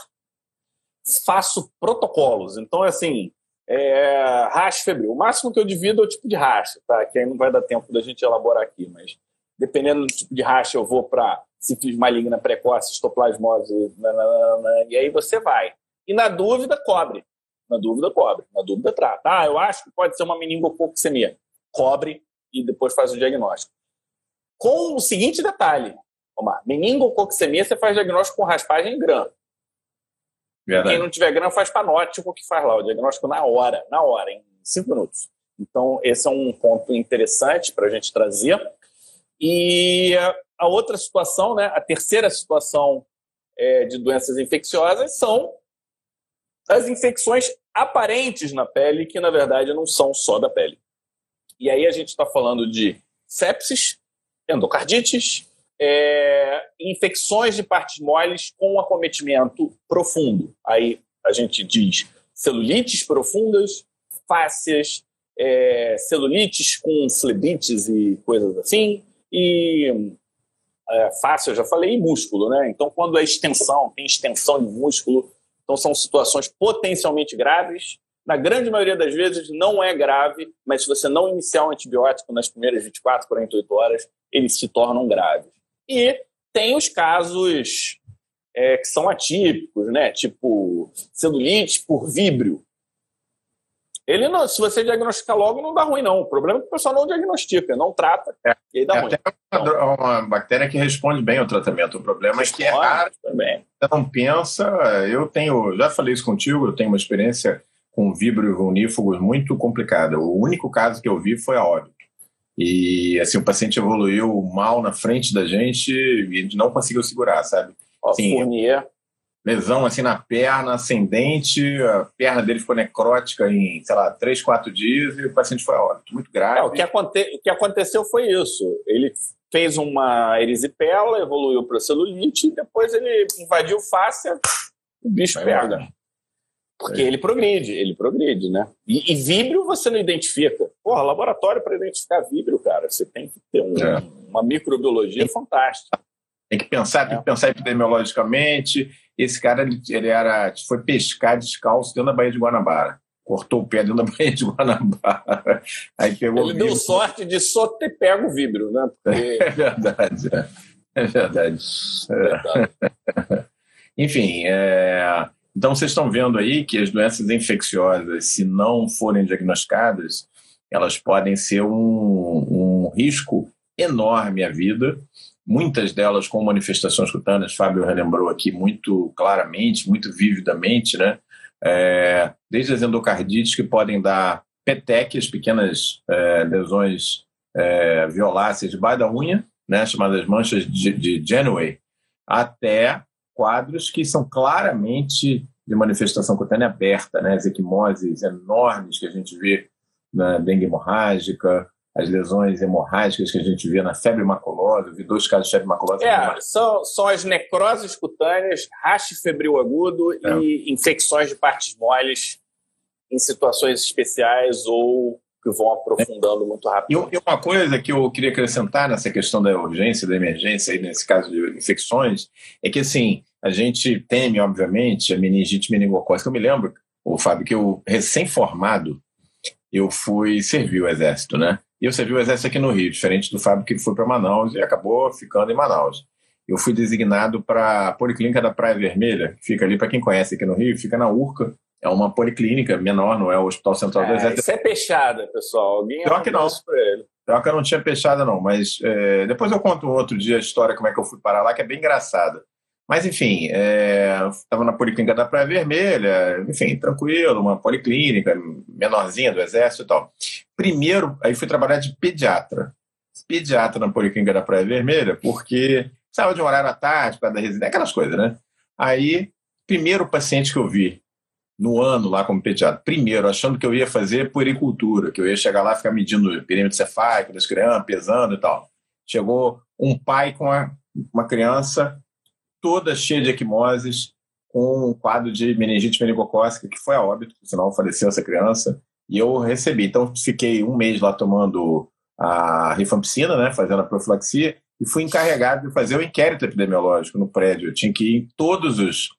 faço protocolos. Então, é assim, é, racha febril. O máximo que eu divido é o tipo de racha, tá? Que aí não vai dar tempo da gente elaborar aqui, mas dependendo do tipo de racha, eu vou para sífilis maligna precoce, histoplasmose, nananana, e aí você vai. E na dúvida, cobre. Na dúvida, cobre. Na dúvida, trata. Ah, eu acho que pode ser uma meningococcemia. Cobre e depois faz o diagnóstico. Com o seguinte detalhe, Omar, meningococcemia você faz diagnóstico com raspagem em grã. Verdade. Quem não tiver grana faz panótico que faz lá, o diagnóstico na hora, na hora, em cinco minutos. Então, esse é um ponto interessante para a gente trazer. E a outra situação, né, a terceira situação é, de doenças infecciosas são as infecções aparentes na pele, que na verdade não são só da pele. E aí a gente está falando de sepsis, endocardites, é, infecções de partes moles com acometimento profundo. Aí a gente diz celulites profundas, fáscias, é, celulites com flebites e coisas assim, e é, eu já falei, e músculo, né? Então, quando é extensão, tem extensão de músculo, então são situações potencialmente graves. Na grande maioria das vezes não é grave, mas se você não iniciar um antibiótico nas primeiras 24, 48 horas, eles se tornam graves. E tem os casos é, que são atípicos, né? Tipo celulite por víbrio. Ele não, se você diagnosticar logo, não dá ruim, não. O problema é que o pessoal não diagnostica, não trata, é, e aí dá é ruim. Até uma, uma, bactéria que responde bem ao tratamento. O problema é que é raro. Também. Você não pensa. Eu tenho, já falei isso contigo, eu tenho uma experiência com víbrios unífugos muito complicada. O único caso que eu vi foi a óbito. E assim, o paciente evoluiu mal na frente da gente e a gente não conseguiu segurar, sabe? Assim, Fournier. lesão assim na perna, ascendente, a perna dele ficou necrótica em, sei lá, três, quatro dias e o paciente foi a óbito. Muito grave. O, que aconte... o que aconteceu foi isso. Ele fez uma erisipela, evoluiu para celulite, e depois ele invadiu fáscia, o bicho vai pega. Embora. Porque é. ele progride, ele progride, né? E, e víbrio você não identifica. Porra, laboratório para identificar víbrio, cara, você tem que ter um, é. uma microbiologia fantástica. Tem que pensar, tem que é. pensar epidemiologicamente. Esse cara, ele, ele era, foi pescar descalço dentro da Baía de Guanabara. Cortou o pé dentro da Baía de Guanabara. Aí pegou ele deu sorte de só ter pego o víbrio, né? Porque... É verdade. É verdade. É verdade. Enfim, é... Então, vocês estão vendo aí que as doenças infecciosas, se não forem diagnosticadas, elas podem ser um, um risco enorme à vida. Muitas delas com manifestações cutâneas, Fábio relembrou aqui muito claramente, muito vividamente, né? É, desde as endocardites que podem dar petequias, pequenas é, lesões é, violáceas debaixo da unha, né, chamadas manchas de, de Genway, até quadros que são claramente de manifestação cutânea aberta, né? as equimoses enormes que a gente vê na dengue hemorrágica, as lesões hemorrágicas que a gente vê na febre maculosa, eu vi dois casos de febre maculosa. É, são, são as necroses cutâneas, rache febril agudo é. e infecções de partes moles em situações especiais ou que vão aprofundando muito rápido. E uma coisa que eu queria acrescentar nessa questão da urgência, da emergência, e nesse caso de infecções, é que assim, a gente teme, obviamente, a meningite meningocócica. Eu me lembro, o Fábio, que eu, recém-formado, eu fui servir o Exército, né? E eu servi o Exército aqui no Rio, diferente do Fábio que foi para Manaus e acabou ficando em Manaus. Eu fui designado para a Policlínica da Praia Vermelha, que fica ali, para quem conhece aqui no Rio, fica na Urca. É uma policlínica menor, não é o Hospital Central é, do Exército. Isso é peixada, pessoal. Alguém Pior que não. Pior que eu não tinha peixada, não. Mas é, depois eu conto outro dia a história, como é que eu fui parar lá, que é bem engraçada. Mas, enfim, estava é, na Policlínica da Praia Vermelha, enfim, tranquilo, uma policlínica menorzinha do Exército e tal. Primeiro, aí fui trabalhar de pediatra. Pediatra na Policlínica da Praia Vermelha, porque precisava de um horário à tarde para dar residência, aquelas coisas, né? Aí, primeiro paciente que eu vi no ano lá como pediatra, primeiro, achando que eu ia fazer puericultura, que eu ia chegar lá ficar medindo o perímetro cefálico das crianças, pesando e tal. Chegou um pai com uma, uma criança toda cheia de equimoses, com um quadro de meningite meningocócica, que foi a óbito, senão faleceu essa criança, e eu recebi. Então, fiquei um mês lá tomando a rifampicina, né, fazendo a profilaxia, e fui encarregado de fazer o inquérito epidemiológico no prédio. Eu tinha que ir em todos os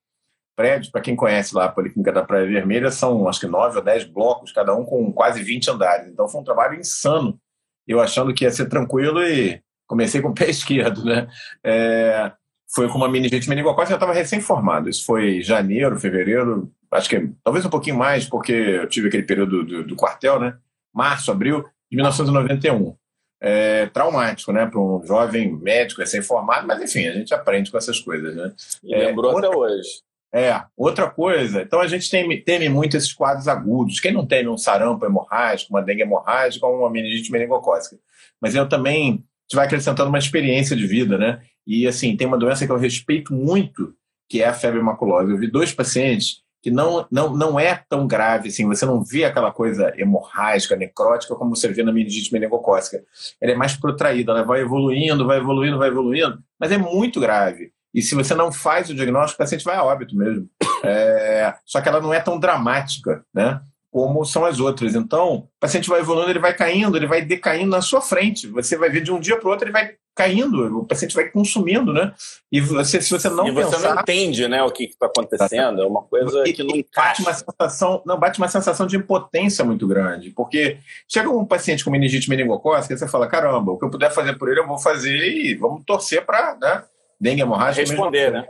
prédios, para quem conhece lá a Policlínica da Praia Vermelha, são acho que nove ou dez blocos, cada um com quase 20 andares. Então foi um trabalho insano. Eu achando que ia ser tranquilo e comecei com o pé esquerdo, né? É, foi com uma meningite meningocócica, eu estava recém-formado. Isso foi janeiro, fevereiro, acho que talvez um pouquinho mais, porque eu tive aquele período do, do quartel, né? Março, abril de 1991. É, traumático, né, para um jovem médico recém-formado, mas enfim, a gente aprende com essas coisas, né? E lembrou outra, até hoje. É, outra coisa, então a gente teme, teme muito esses quadros agudos. Quem não teme um sarampo hemorrágico, uma dengue hemorrágica ou uma meningite meningocócica? Mas eu também, a gente vai acrescentando uma experiência de vida, né? E assim, tem uma doença que eu respeito muito, que é a febre maculosa. Eu vi dois pacientes que não, não, não é tão grave assim, você não vê aquela coisa hemorrágica, necrótica, como você vê na meningite meningocócica. Ela é mais protraída, ela vai evoluindo, vai evoluindo, vai evoluindo, mas é muito grave. E se você não faz o diagnóstico, o paciente vai a óbito mesmo. É, só que ela não é tão dramática, né? como são as outras. Então, o paciente vai evoluindo, ele vai caindo, ele vai decaindo na sua frente. Você vai ver de um dia para o outro, ele vai caindo, o paciente vai consumindo, né? E você, se você não e você pensar... não entende, né, o que está acontecendo. É uma coisa que não bate uma sensação, não bate uma sensação de impotência muito grande, porque chega um paciente com meningite meningocócica, você fala, caramba, o que eu puder fazer por ele eu vou fazer e vamos torcer para, né? Dengue hemorrágica. Responder, né?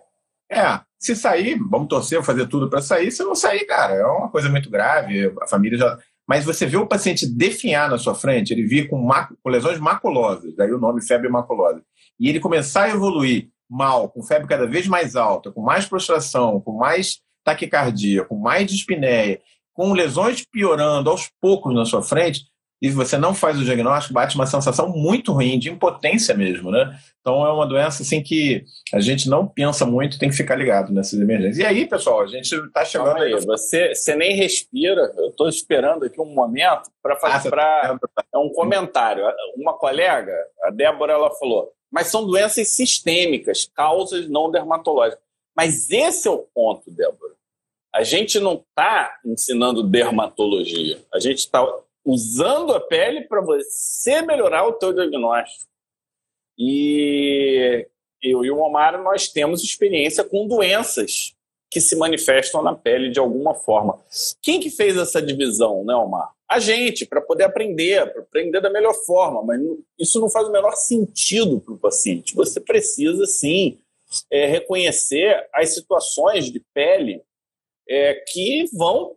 É, se sair, vamos torcer, fazer tudo para sair. Se não sair, cara, é uma coisa muito grave. A família já. Mas você vê o paciente definhar na sua frente, ele vir com, com lesões maculosas, daí o nome febre maculosa, e ele começar a evoluir mal, com febre cada vez mais alta, com mais prostração, com mais taquicardia, com mais dispneia, com lesões piorando aos poucos na sua frente, e você não faz o diagnóstico, bate uma sensação muito ruim, de impotência mesmo, né? Então é uma doença assim que a gente não pensa muito, tem que ficar ligado nessas emergências. E aí, pessoal, a gente está chegando aí. Você, você nem respira, eu estou esperando aqui um momento para fazer ah, pra, tá é um comentário. Uma colega, a Débora, ela falou, mas são doenças sistêmicas, causas não dermatológicas. Mas esse é o ponto, Débora. A gente não está ensinando dermatologia. A gente está usando a pele para você melhorar o teu diagnóstico. E eu e o Omar, nós temos experiência com doenças que se manifestam na pele de alguma forma. Quem que fez essa divisão, né, Omar? A gente, para poder aprender, para aprender da melhor forma, mas isso não faz o menor sentido para o paciente. Você precisa, sim, é, reconhecer as situações de pele é, que vão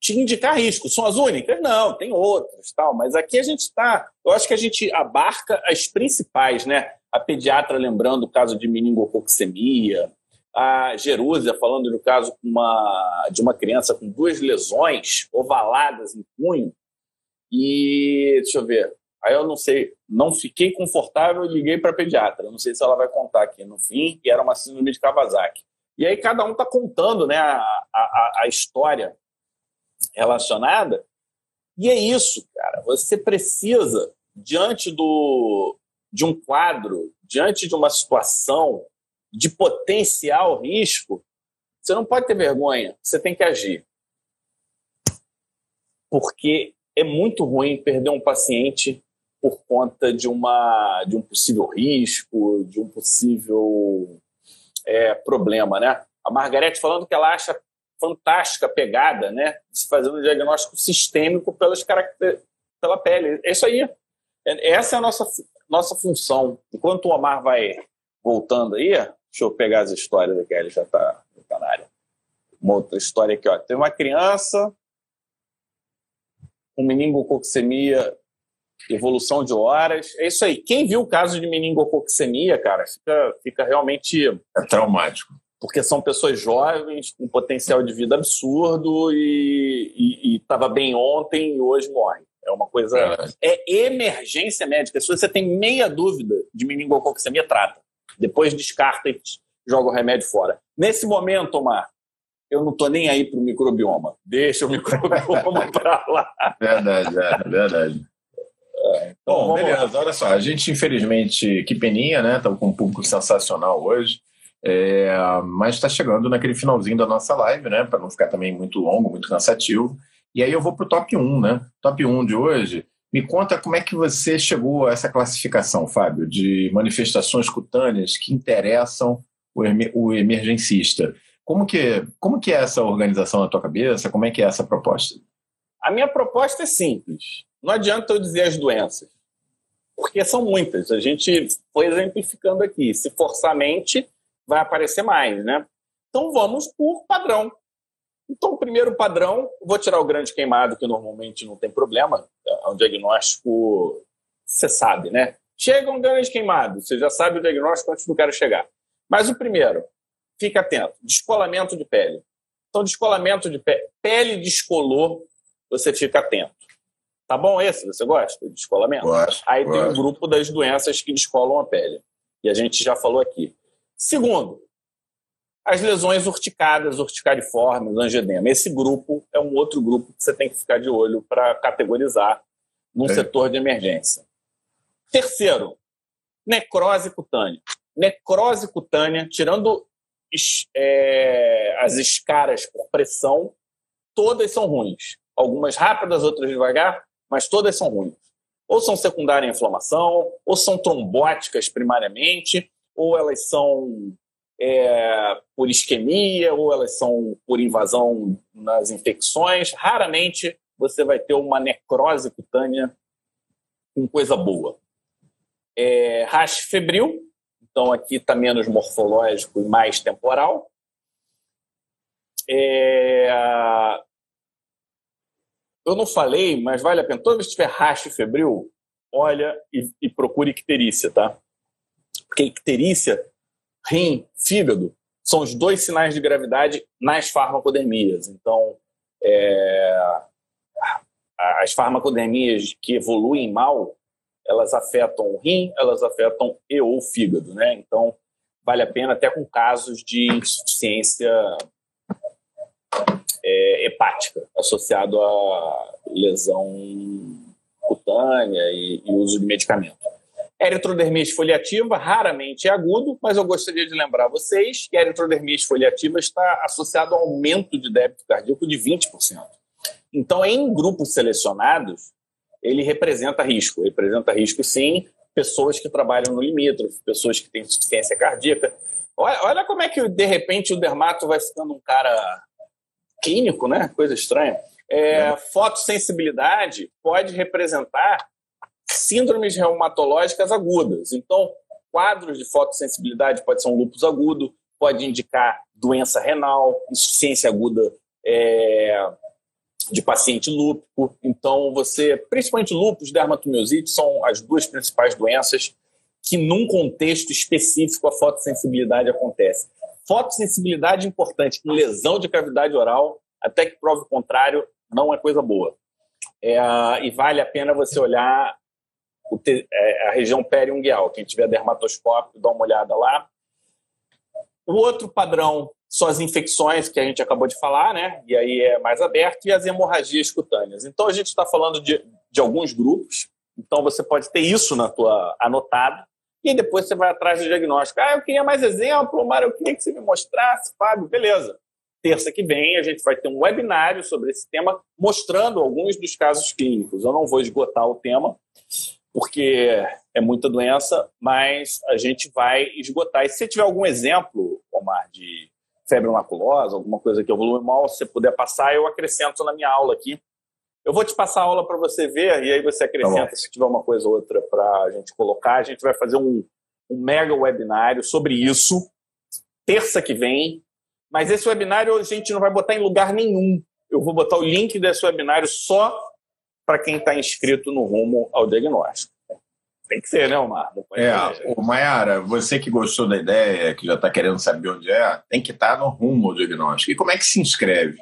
te indicar riscos. São as únicas? Não, tem outras, tal. Mas aqui a gente está. Eu acho que a gente abarca as principais, né? A pediatra lembrando o caso de meningococcemia, a Jerúsia falando do caso uma, de uma criança com duas lesões ovaladas em punho. E deixa eu ver. Aí eu não sei, não fiquei confortável e liguei para a pediatra. Não sei se ela vai contar aqui no fim, e era uma síndrome de Kawasaki. E aí cada um está contando né, a, a, a história relacionada. E é isso, cara. Você precisa, diante do, de um quadro, diante de uma situação de potencial risco, você não pode ter vergonha, você tem que agir. Porque é muito ruim perder um paciente por conta de, uma, de um possível risco, de um possível é, problema, né? A Margarete falando que ela acha fantástica pegada, né? Se fazer um diagnóstico sistêmico pelas pela pele. É isso aí. É, essa é a nossa, nossa função. Enquanto o Omar vai voltando aí, deixa eu pegar as histórias aqui, ele já está tá na área. Uma outra história aqui, ó. Tem uma criança com meningococcemia, evolução de horas. É isso aí. Quem viu o caso de meningococcemia, cara, fica, fica realmente. É traumático. Porque são pessoas jovens, com potencial de vida absurdo e estava bem ontem e hoje morre. É uma coisa. É. é emergência médica. Se você tem meia dúvida de meningococcemia, trata. Depois descarta e joga o remédio fora. Nesse momento, Omar, eu não estou nem aí para o microbioma. Deixa o microbioma para lá. Verdade, é, verdade. É, então, Bom, beleza, lá. olha só, a gente infelizmente, que peninha, né? Estamos com um público sensacional hoje, é, mas está chegando naquele finalzinho da nossa live, né? Para não ficar também muito longo, muito cansativo. E aí eu vou para o top 1, né? Top 1 de hoje. Me conta como é que você chegou a essa classificação, Fábio, de manifestações cutâneas que interessam o, o emergencista. Como que, como que é essa organização na tua cabeça? Como é que é essa proposta? A minha proposta é simples. Não adianta eu dizer as doenças, porque são muitas. A gente foi exemplificando aqui. Se forçar a mente, vai aparecer mais, né? Então vamos por padrão. Então, o primeiro padrão, vou tirar o grande queimado, que normalmente não tem problema, é um diagnóstico, você sabe, né? Chega um grande queimado, você já sabe o diagnóstico antes do cara chegar. Mas o primeiro, fica atento, descolamento de pele. Então, descolamento de pele, pele descolou, você fica atento. Tá bom esse? Você gosta de descolamento? Gosto, Aí gosto. tem um grupo das doenças que descolam a pele. E a gente já falou aqui. Segundo, as lesões urticadas, urticariformes, angedema. Esse grupo é um outro grupo que você tem que ficar de olho para categorizar num é. setor de emergência. Terceiro, necrose cutânea. Necrose cutânea, tirando é, as escaras por pressão, todas são ruins. Algumas rápidas, outras devagar, mas todas são ruins. Ou são secundária à inflamação, ou são trombóticas primariamente, ou elas são é, por isquemia ou elas são por invasão nas infecções. Raramente você vai ter uma necrose cutânea com coisa boa. É, rash febril, então aqui está menos morfológico e mais temporal. É, eu não falei, mas vale a pena. Toda vez que tiver rash febril, olha e, e procure icterícia, tá? Porque icterícia rim, fígado, são os dois sinais de gravidade nas farmacodermias. Então, é, as farmacodermias que evoluem mal, elas afetam o rim, elas afetam e ou o fígado, né? Então, vale a pena até com casos de insuficiência é, hepática associado a lesão cutânea e, e uso de medicamento. Eritrodermia esfoliativa raramente é agudo, mas eu gostaria de lembrar vocês que a eritrodermia esfoliativa está associada ao aumento de débito cardíaco de 20%. Então, em grupos selecionados, ele representa risco. Representa risco, sim, pessoas que trabalham no limítrofe, pessoas que têm insuficiência cardíaca. Olha, olha como é que, de repente, o dermato vai ficando um cara clínico, né? Coisa estranha. É, é. Fotossensibilidade pode representar síndromes reumatológicas agudas. Então, quadros de fotossensibilidade pode ser um lúpus agudo, pode indicar doença renal, insuficiência aguda é, de paciente lúpico. Então, você, principalmente lúpus, dermatomiosite, são as duas principais doenças que, num contexto específico, a fotossensibilidade acontece. Fotossensibilidade importante em lesão de cavidade oral, até que prove o contrário, não é coisa boa. É, e vale a pena você olhar é, a região periungueal. Quem tiver dermatoscópio, dá uma olhada lá. O outro padrão são as infecções que a gente acabou de falar, né? E aí é mais aberto, e as hemorragias cutâneas. Então a gente está falando de, de alguns grupos. Então você pode ter isso na tua anotado e depois você vai atrás do diagnóstico. Ah, eu queria mais exemplo, Mário, eu queria que você me mostrasse, Fábio. Beleza. Terça que vem a gente vai ter um webinário sobre esse tema, mostrando alguns dos casos clínicos. Eu não vou esgotar o tema, porque é muita doença, mas a gente vai esgotar. E se tiver algum exemplo, Omar, de febre maculosa, alguma coisa que evolui mal, se você puder passar, eu acrescento na minha aula aqui. Eu vou te passar a aula para você ver e aí você acrescenta tá se tiver uma coisa ou outra para a gente colocar. A gente vai fazer um, um mega webinário sobre isso, terça que vem. Mas esse webinário a gente não vai botar em lugar nenhum. Eu vou botar o link desse webinário só para quem está inscrito no rumo ao diagnóstico. Tem que ser, né, Omar? É, o Maiara, você que gostou da ideia, que já está querendo saber onde é, tem que estar tá no rumo ao diagnóstico. E como é que se inscreve?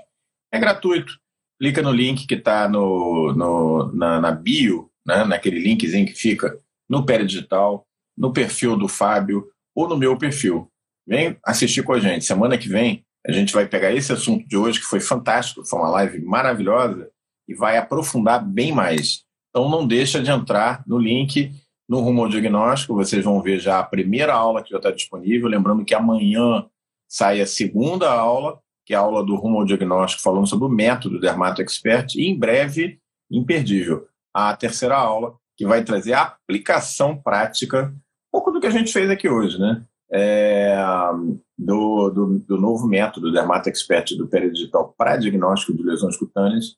É gratuito. Clica no link que está no, no, na, na bio, né, naquele linkzinho que fica no Pé Digital, no perfil do Fábio ou no meu perfil. Vem assistir com a gente. Semana que vem a gente vai pegar esse assunto de hoje, que foi fantástico, foi uma live maravilhosa, e vai aprofundar bem mais. Então não deixa de entrar no link no Rumo ao Diagnóstico, vocês vão ver já a primeira aula que já está disponível. Lembrando que amanhã sai a segunda aula, que é a aula do Rumo ao Diagnóstico, falando sobre o método Dermato Expert. E em breve, imperdível, a terceira aula, que vai trazer a aplicação prática, um pouco do que a gente fez aqui hoje, né? É, do, do, do, novo método Dermato Expert do Peridigital para diagnóstico de lesões cutâneas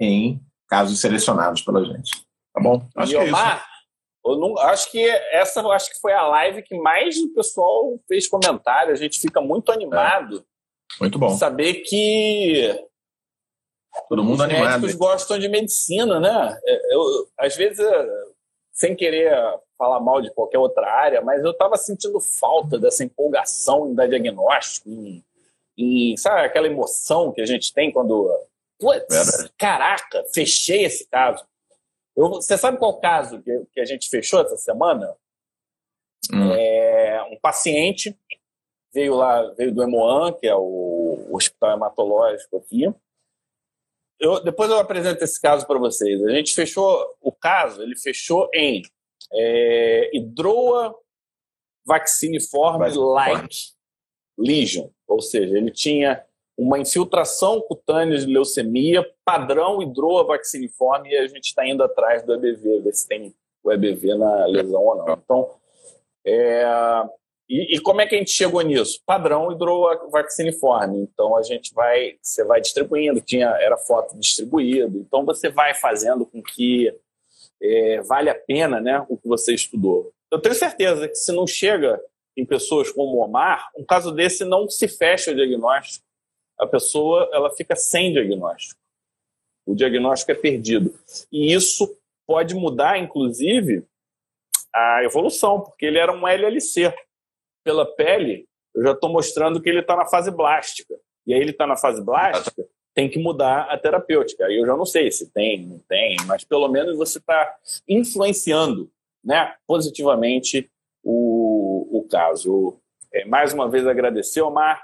em casos selecionados pela gente. Tá bom? Acho e que é Omar, isso. Eu não, acho que essa acho que foi a live que mais o pessoal fez comentário. A gente fica muito animado. É. Muito bom. Saber que todo mundo os animado. médicos gostam de medicina, né? É, eu, às vezes, sem querer falar mal de qualquer outra área, mas eu estava sentindo falta dessa empolgação em dar diagnóstico, em, em, sabe aquela emoção que a gente tem quando, putz, caraca, fechei esse caso. Eu, você sabe qual caso que, que, a gente fechou essa semana? Hum. É, um paciente veio lá, veio do Emoan, que é o, o hospital hematológico aqui. Eu, depois eu apresento esse caso para vocês. A gente fechou o caso, ele fechou em é, hidroa vacciniforme like lesion, ou seja, ele tinha uma infiltração cutânea de leucemia, padrão hidroa vacciniforme, e a gente está indo atrás do EBV, ver se tem o EBV na lesão ou não. Então, é, e, e, como é que a gente chegou nisso? Padrão hidroa vacciniforme. Então, a gente vai, você vai distribuindo, tinha, era foto distribuído, então você vai fazendo com que é, vale a pena né, o que você estudou. Eu tenho certeza que se não chega em pessoas como o Omar, um caso desse não se fecha o diagnóstico a pessoa ela fica sem diagnóstico. O diagnóstico é perdido. E isso pode mudar, inclusive, a evolução, porque ele era um LLC. Pela pele, eu já estou mostrando que ele está na fase blástica. E aí ele está na fase blástica, tem que mudar a terapêutica. Aí eu já não sei se tem, não tem, mas pelo menos você está influenciando né, positivamente o, o caso. É, mais uma vez agradecer, Omar.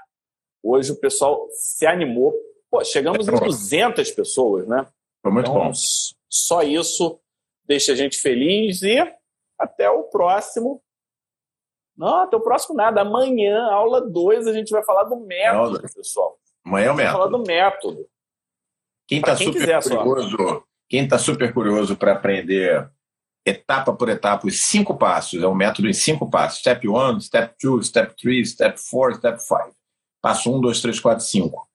Hoje o pessoal se animou. Pô, chegamos é em 200 pessoas, né? Foi muito então, bom. Só isso deixa a gente feliz e até o próximo. Não, até o próximo nada. Amanhã, aula 2, a gente vai falar do método, pessoal. Amanhã é o método. falar do método. Quem está super, quiser, curioso, quem tá super curioso para aprender etapa por etapa, os cinco passos, é um método em cinco passos. Step 1, Step 2, Step 3, Step 4, Step 5. Passo 1, 2, 3, 4, 5.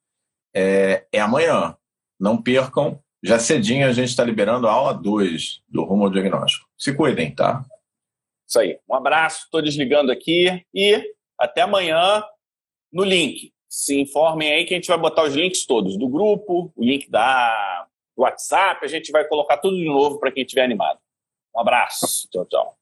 É, é amanhã. Não percam. Já cedinho a gente está liberando a aula 2 do Rumo ao Diagnóstico. Se cuidem, tá? Isso aí. Um abraço, estou desligando aqui e até amanhã no link. Se informem aí que a gente vai botar os links todos do grupo, o link da do WhatsApp, a gente vai colocar tudo de novo para quem estiver animado. Um abraço. Tchau, tchau.